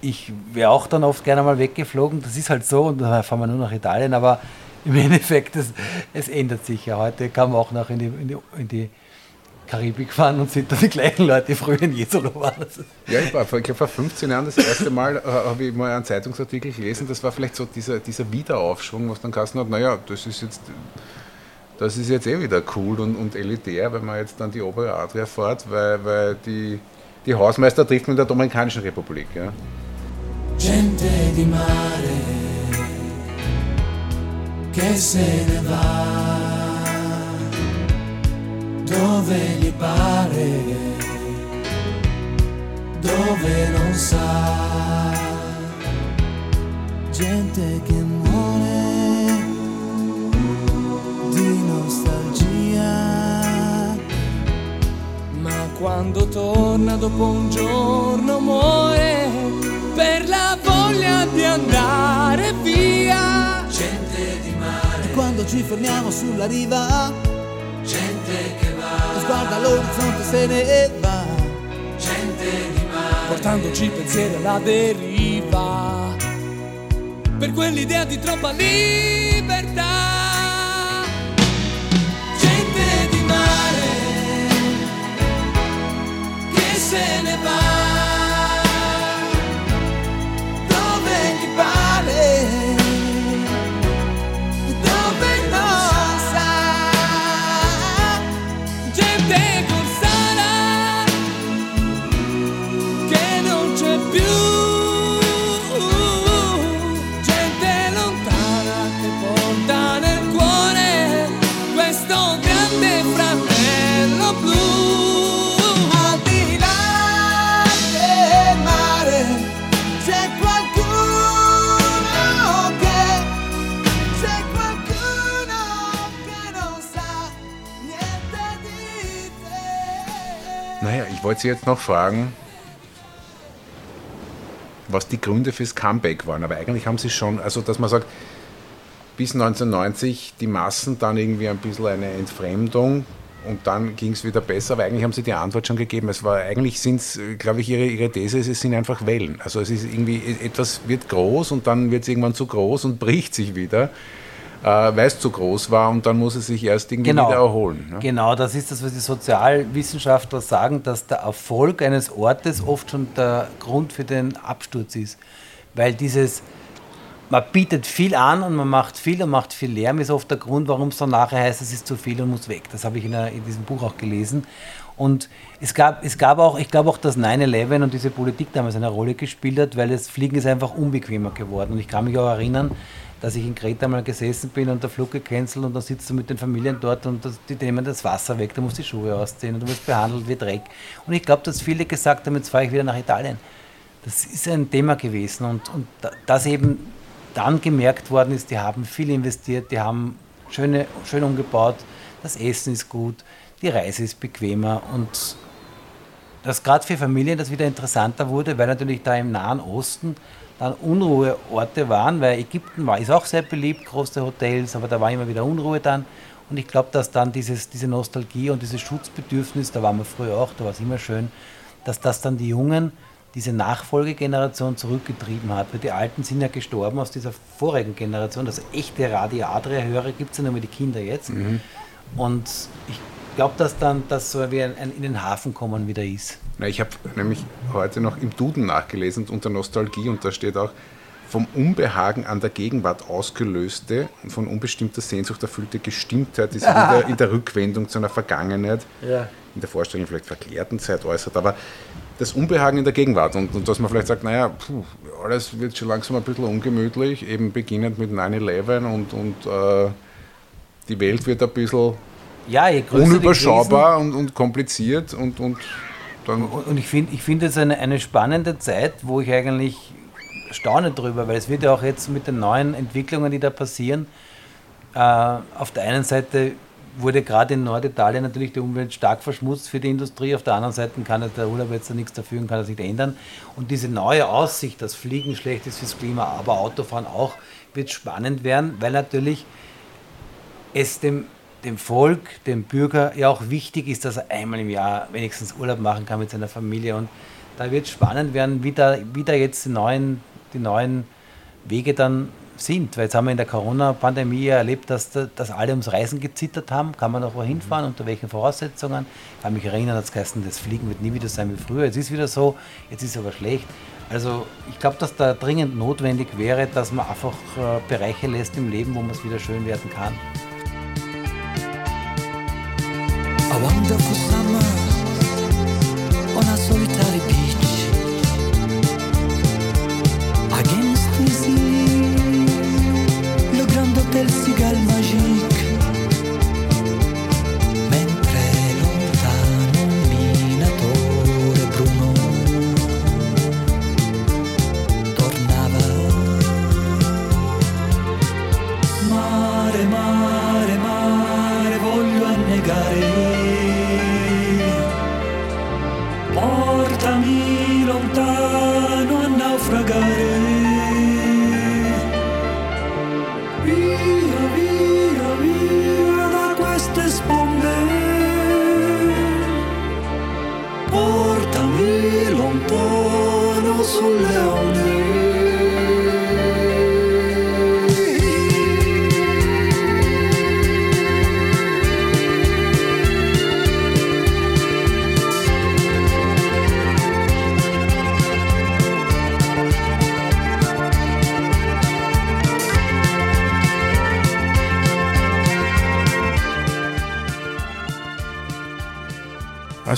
S3: Ich wäre auch dann oft gerne mal weggeflogen, das ist halt so und dann fahren wir nur nach Italien, aber im Endeffekt, es, es ändert sich ja. Heute kann man auch noch in die, in die, in die Karibik fahren und sind da die gleichen Leute, die früher in Jesolo waren.
S1: Ja, ich, war, vor- ich glaube, vor 15 Jahren das erste Mal äh, habe ich mal einen Zeitungsartikel gelesen. Das war vielleicht so dieser, dieser Wiederaufschwung, was dann Kassen hat. Naja, das ist jetzt, das ist jetzt eh wieder cool und, und elitär, wenn man jetzt dann die obere Adria fährt, weil, weil die, die Hausmeister trifft man in der Dominikanischen Republik. Ja.
S9: gente di mare che se ne va dove gli pare, dove non sa. Gente che muore di nostalgia,
S8: Ma quando torna dopo un giorno muore per la voglia di andare via.
S9: gente quando ci fermiamo sulla riva, gente che va. Sguarda l'orizzonte se ne va. Gente di mare.
S8: portandoci pensieri alla deriva. Per quell'idea di troppa libertà.
S9: Gente di mare che se ne va
S1: wollte Sie jetzt noch fragen, was die Gründe fürs Comeback waren. Aber eigentlich haben Sie schon, also dass man sagt, bis 1990 die Massen dann irgendwie ein bisschen eine Entfremdung und dann ging es wieder besser, aber eigentlich haben Sie die Antwort schon gegeben. Es war eigentlich sind es, glaube ich, Ihre, Ihre These ist, es sind einfach Wellen. Also es ist irgendwie, etwas wird groß und dann wird es irgendwann zu groß und bricht sich wieder, weil es zu groß war und dann muss es sich erst irgendwie
S3: Genau.
S1: wieder erholen. Ne?
S3: Genau, das ist das, was die Sozialwissenschaftler sagen, dass der Erfolg eines Ortes oft schon der Grund für den Absturz ist. Weil dieses, man bietet viel an und man macht viel und macht viel Lärm, ist oft der Grund, warum es dann nachher heißt, es ist zu viel und muss weg. Das habe ich in, der, in diesem Buch auch gelesen. Und es gab, es gab auch, ich glaube auch, dass 9-11 und diese Politik damals eine Rolle gespielt hat, weil das Fliegen ist einfach unbequemer geworden. Und ich kann mich auch erinnern, dass ich in Kreta mal gesessen bin und der Flug gecancelt und dann sitzt du mit den Familien dort und das, die nehmen das Wasser weg, du musst die Schuhe ausziehen und du wirst behandelt wie Dreck. Und ich glaube, dass viele gesagt haben, jetzt fahre ich wieder nach Italien. Das ist ein Thema gewesen und, und da- das eben dann gemerkt worden ist, die haben viel investiert, die haben schöne, schön umgebaut, das Essen ist gut, die Reise ist bequemer und dass gerade für Familien das wieder interessanter wurde, weil natürlich da im Nahen Osten dann Unruheorte waren, weil Ägypten war, ist auch sehr beliebt, große Hotels, aber da war immer wieder Unruhe dann. Und ich glaube, dass dann dieses, diese Nostalgie und dieses Schutzbedürfnis, da waren wir früher auch, da war es immer schön, dass das dann die Jungen, diese Nachfolgegeneration zurückgetrieben hat. Weil die Alten sind ja gestorben aus dieser vorigen Generation. Das echte Radio Adria-Hörer gibt es ja nur mehr die Kinder jetzt.
S1: Mhm.
S3: Und ich glaube, dass dann das so wie ein, ein in den Hafen kommen wieder ist.
S1: Na, ich habe nämlich heute noch im Duden nachgelesen unter Nostalgie und da steht auch vom Unbehagen an der Gegenwart ausgelöste und von unbestimmter Sehnsucht erfüllte Gestimmtheit, die sich in der, in der Rückwendung zu einer Vergangenheit,
S3: Ja.
S1: in der Vorstellung vielleicht verklärten Zeit äußert, aber das Unbehagen in der Gegenwart und, und dass man vielleicht sagt, naja, puh, alles wird schon langsam ein bisschen ungemütlich, eben beginnend mit 9-11 und, und äh, die Welt wird ein bisschen
S3: Ja, je größer
S1: unüberschaubar und, und kompliziert und, und dann
S3: Und ich finde ich find es eine, eine spannende Zeit, wo ich eigentlich staune drüber, weil es wird ja auch jetzt mit den neuen Entwicklungen, die da passieren, äh, auf der einen Seite wurde gerade in Norditalien natürlich die Umwelt stark verschmutzt für die Industrie, auf der anderen Seite kann der Urlaub jetzt nichts dafür und kann das nicht ändern. Und diese neue Aussicht, dass Fliegen schlecht ist fürs Klima, aber Autofahren auch, wird spannend werden, weil natürlich es dem, dem Volk, dem Bürger ja auch wichtig ist, dass er einmal im Jahr wenigstens Urlaub machen kann mit seiner Familie. Und da wird spannend werden, wie da, wie da jetzt die neuen, die neuen Wege dann sind. Weil jetzt haben wir in der Corona-Pandemie erlebt, dass, da- dass alle ums Reisen gezittert haben. Kann man noch wohin fahren, unter welchen Voraussetzungen? Ich kann mich erinnern, als geheißen, das Fliegen wird nie wieder sein wie früher. Jetzt ist wieder so, jetzt ist aber schlecht. Also ich glaube, dass da dringend notwendig wäre, dass man einfach äh, Bereiche lässt im Leben, wo man es wieder schön werden kann.
S5: A wonderful summer. On a solitary beach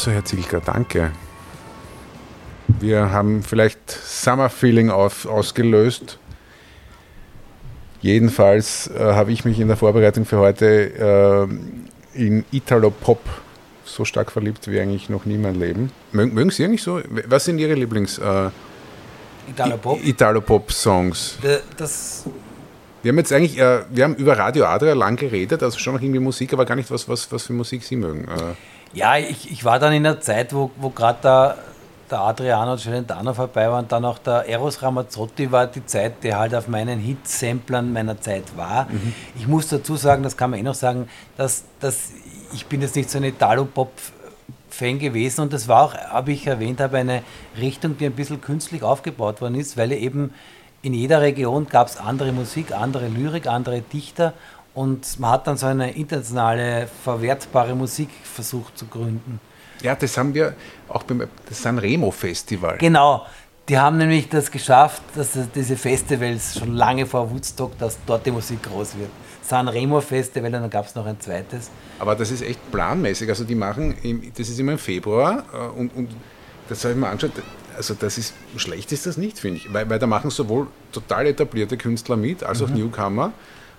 S1: Also, Herr Zielker, danke. Wir haben vielleicht Summer Feeling auf, ausgelöst. Jedenfalls äh, habe ich mich in der Vorbereitung für heute äh, in Italo-Pop so stark verliebt wie eigentlich noch nie in meinem Leben. Mögen, mögen Sie eigentlich so? Was sind Ihre Lieblings äh,
S3: Italo-Pop?
S1: Italo-Pop-Songs?
S3: Da- Das
S1: Wir haben jetzt eigentlich, äh, wir haben über Radio Adria lang geredet, also schon noch irgendwie Musik, aber gar nicht was, was, was für Musik Sie mögen.
S3: Ja, ich, ich war dann in der Zeit, wo, wo gerade der, der Adriano Celentano vorbei war und dann auch der Eros Ramazzotti war die Zeit, die halt auf meinen Hit-Samplern meiner Zeit war.
S1: Mhm.
S3: Ich muss dazu sagen, das kann man eh noch sagen, dass, dass ich bin jetzt nicht so ein Italo-Pop-Fan gewesen und das war auch, habe ich erwähnt, habe eine Richtung, die ein bisschen künstlich aufgebaut worden ist, weil eben in jeder Region gab es andere Musik, andere Lyrik, andere Dichter und man hat dann so eine internationale, verwertbare Musik versucht zu gründen.
S1: Ja, das haben wir auch beim das Sanremo Festival.
S3: Genau. Die haben nämlich das geschafft, dass es diese Festivals schon lange vor Woodstock, dass dort die Musik groß wird. Sanremo Festival und dann gab es noch ein zweites.
S1: Aber das ist echt planmäßig. Also die machen, im, das ist immer im Februar äh, und, und das habe ich mir angeschaut. Also das ist schlecht ist das nicht, finde ich. Weil, weil da machen sowohl total etablierte Künstler mit, als auch
S3: Mhm.
S1: Newcomer.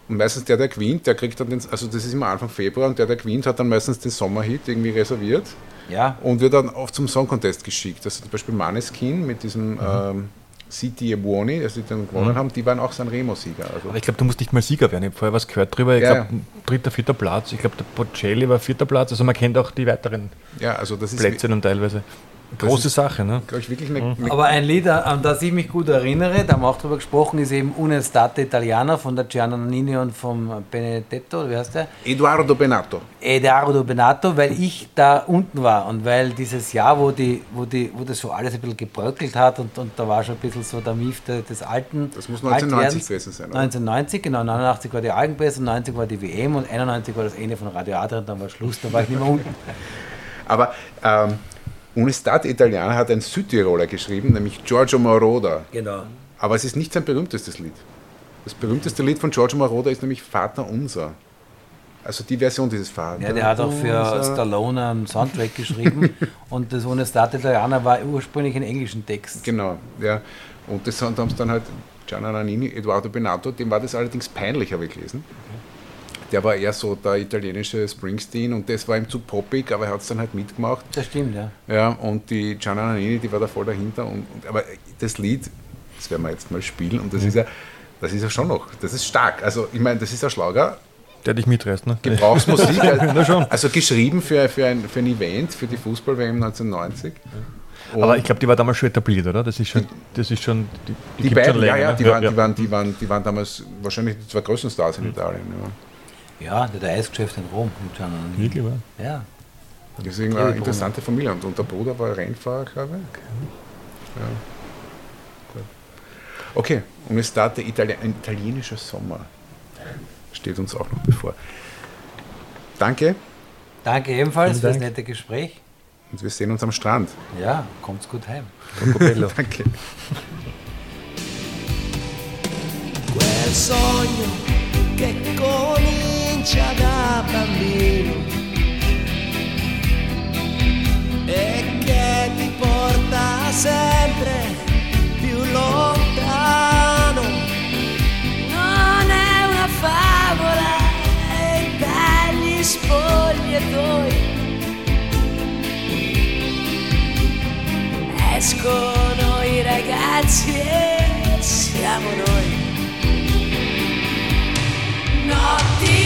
S1: Und meistens der, der gewinnt, der kriegt dann den, also das ist immer Anfang Februar und der, der gewinnt, hat dann meistens den Sommerhit irgendwie reserviert.
S3: Ja.
S1: Und wird dann oft zum Song Contest geschickt. Also zum Beispiel Maneskin mit diesem
S3: Mhm.
S1: ähm, City Buoni, das sie dann gewonnen
S2: Mhm.
S1: haben, die waren auch Sanremo-Sieger. Also
S2: Aber ich glaube, du musst nicht mal Sieger werden. Ich habe vorher was gehört drüber. Ich
S1: Ja,
S2: glaube, dritter, vierter Platz. Ich glaube, der Bocelli war vierter Platz. Also man kennt auch die weiteren
S1: Ja, also
S2: Plätze dann teilweise. Große
S1: ist,
S2: Sache, ne?
S1: glaube ich, wirklich eine, eine
S3: Aber ein Lied, an das ich mich gut erinnere, da haben wir auch drüber gesprochen, ist eben Un'estate Italiana von der Gianna Nannini und vom Benedetto, oder wie heißt der?
S1: Eduardo Benato.
S3: Eduardo Benato, weil ich da unten war und weil dieses Jahr, wo, die, wo, die, wo das schon alles ein bisschen gebröckelt hat und, und da war schon ein bisschen so der Mief de- des alten.
S1: Das muss 1990
S3: Altwerdens.
S1: gewesen sein, oder?
S3: 1990, genau, 89 war die Algenpresse, 90 war die WM und 91 war das Ende von Radio Adria und dann war Schluss, da war ich nicht mehr unten.
S1: Aber ähm, Un'estate Italiana hat ein Südtiroler geschrieben, nämlich Giorgio Moroder.
S3: Genau.
S1: Aber es ist nicht sein berühmtestes Lied. Das berühmteste Lied von Giorgio Moroder ist nämlich Vater Unser. Also die Version dieses Vater.
S3: Ja, der hat auch für. Stallone einen Soundtrack geschrieben und das Un'estate Italiana war ursprünglich ein englischen Text.
S1: Genau, ja. Und das haben sie dann halt Gianna Nannini, Eduardo Benato, dem war das allerdings peinlich, habe ich gelesen. Der war eher so der italienische Springsteen und das war ihm zu poppig, aber er hat es dann halt mitgemacht.
S3: Das stimmt, ja.
S1: Ja, und die Gianna Nannini, die war da voll dahinter. Und, und, aber das Lied, das werden wir jetzt mal spielen und das ist ja, das ist ja schon noch, das ist stark. Also ich meine, das ist ein Schlager,
S2: Der dich mitreißt, ne?
S1: Gebrauchsmusik,
S2: Na schon.
S1: also, also geschrieben für, für, ein, für ein Event, für die Fußball-WM 1990.
S2: Aber ich glaube, die war damals schon etabliert, oder? Das ist schon, das ist schon, die,
S1: Die,
S2: gibt's
S1: beiden,
S2: schon länger,
S1: ja, ja,
S2: ne?
S1: die, Waren, die, waren, die, waren, die waren damals wahrscheinlich die zwei größten Stars in Italien.
S3: Ja, der, der Eisgeschäft in Rom.
S2: Wirklich, wahr?
S3: Ja.
S1: Ja. Deswegen war eine interessante Familie. Und, der Bruder war Rennfahrer, glaube ich. Ja. Gut. Okay, und es der Itali ein italienischer Sommer. Steht uns auch noch bevor. Danke
S3: Danke ebenfalls
S1: Vielen
S3: für das
S1: Dank.
S3: nette Gespräch.
S1: und wir sehen uns am Strand.
S3: Ja, kommt's gut heim.
S1: Danke.
S10: quel sogno che comincia da bambino e che ti porta sempre più lontano.
S6: Non è una favola e dagli spogliatoi escono i ragazzi e siamo noi. Notti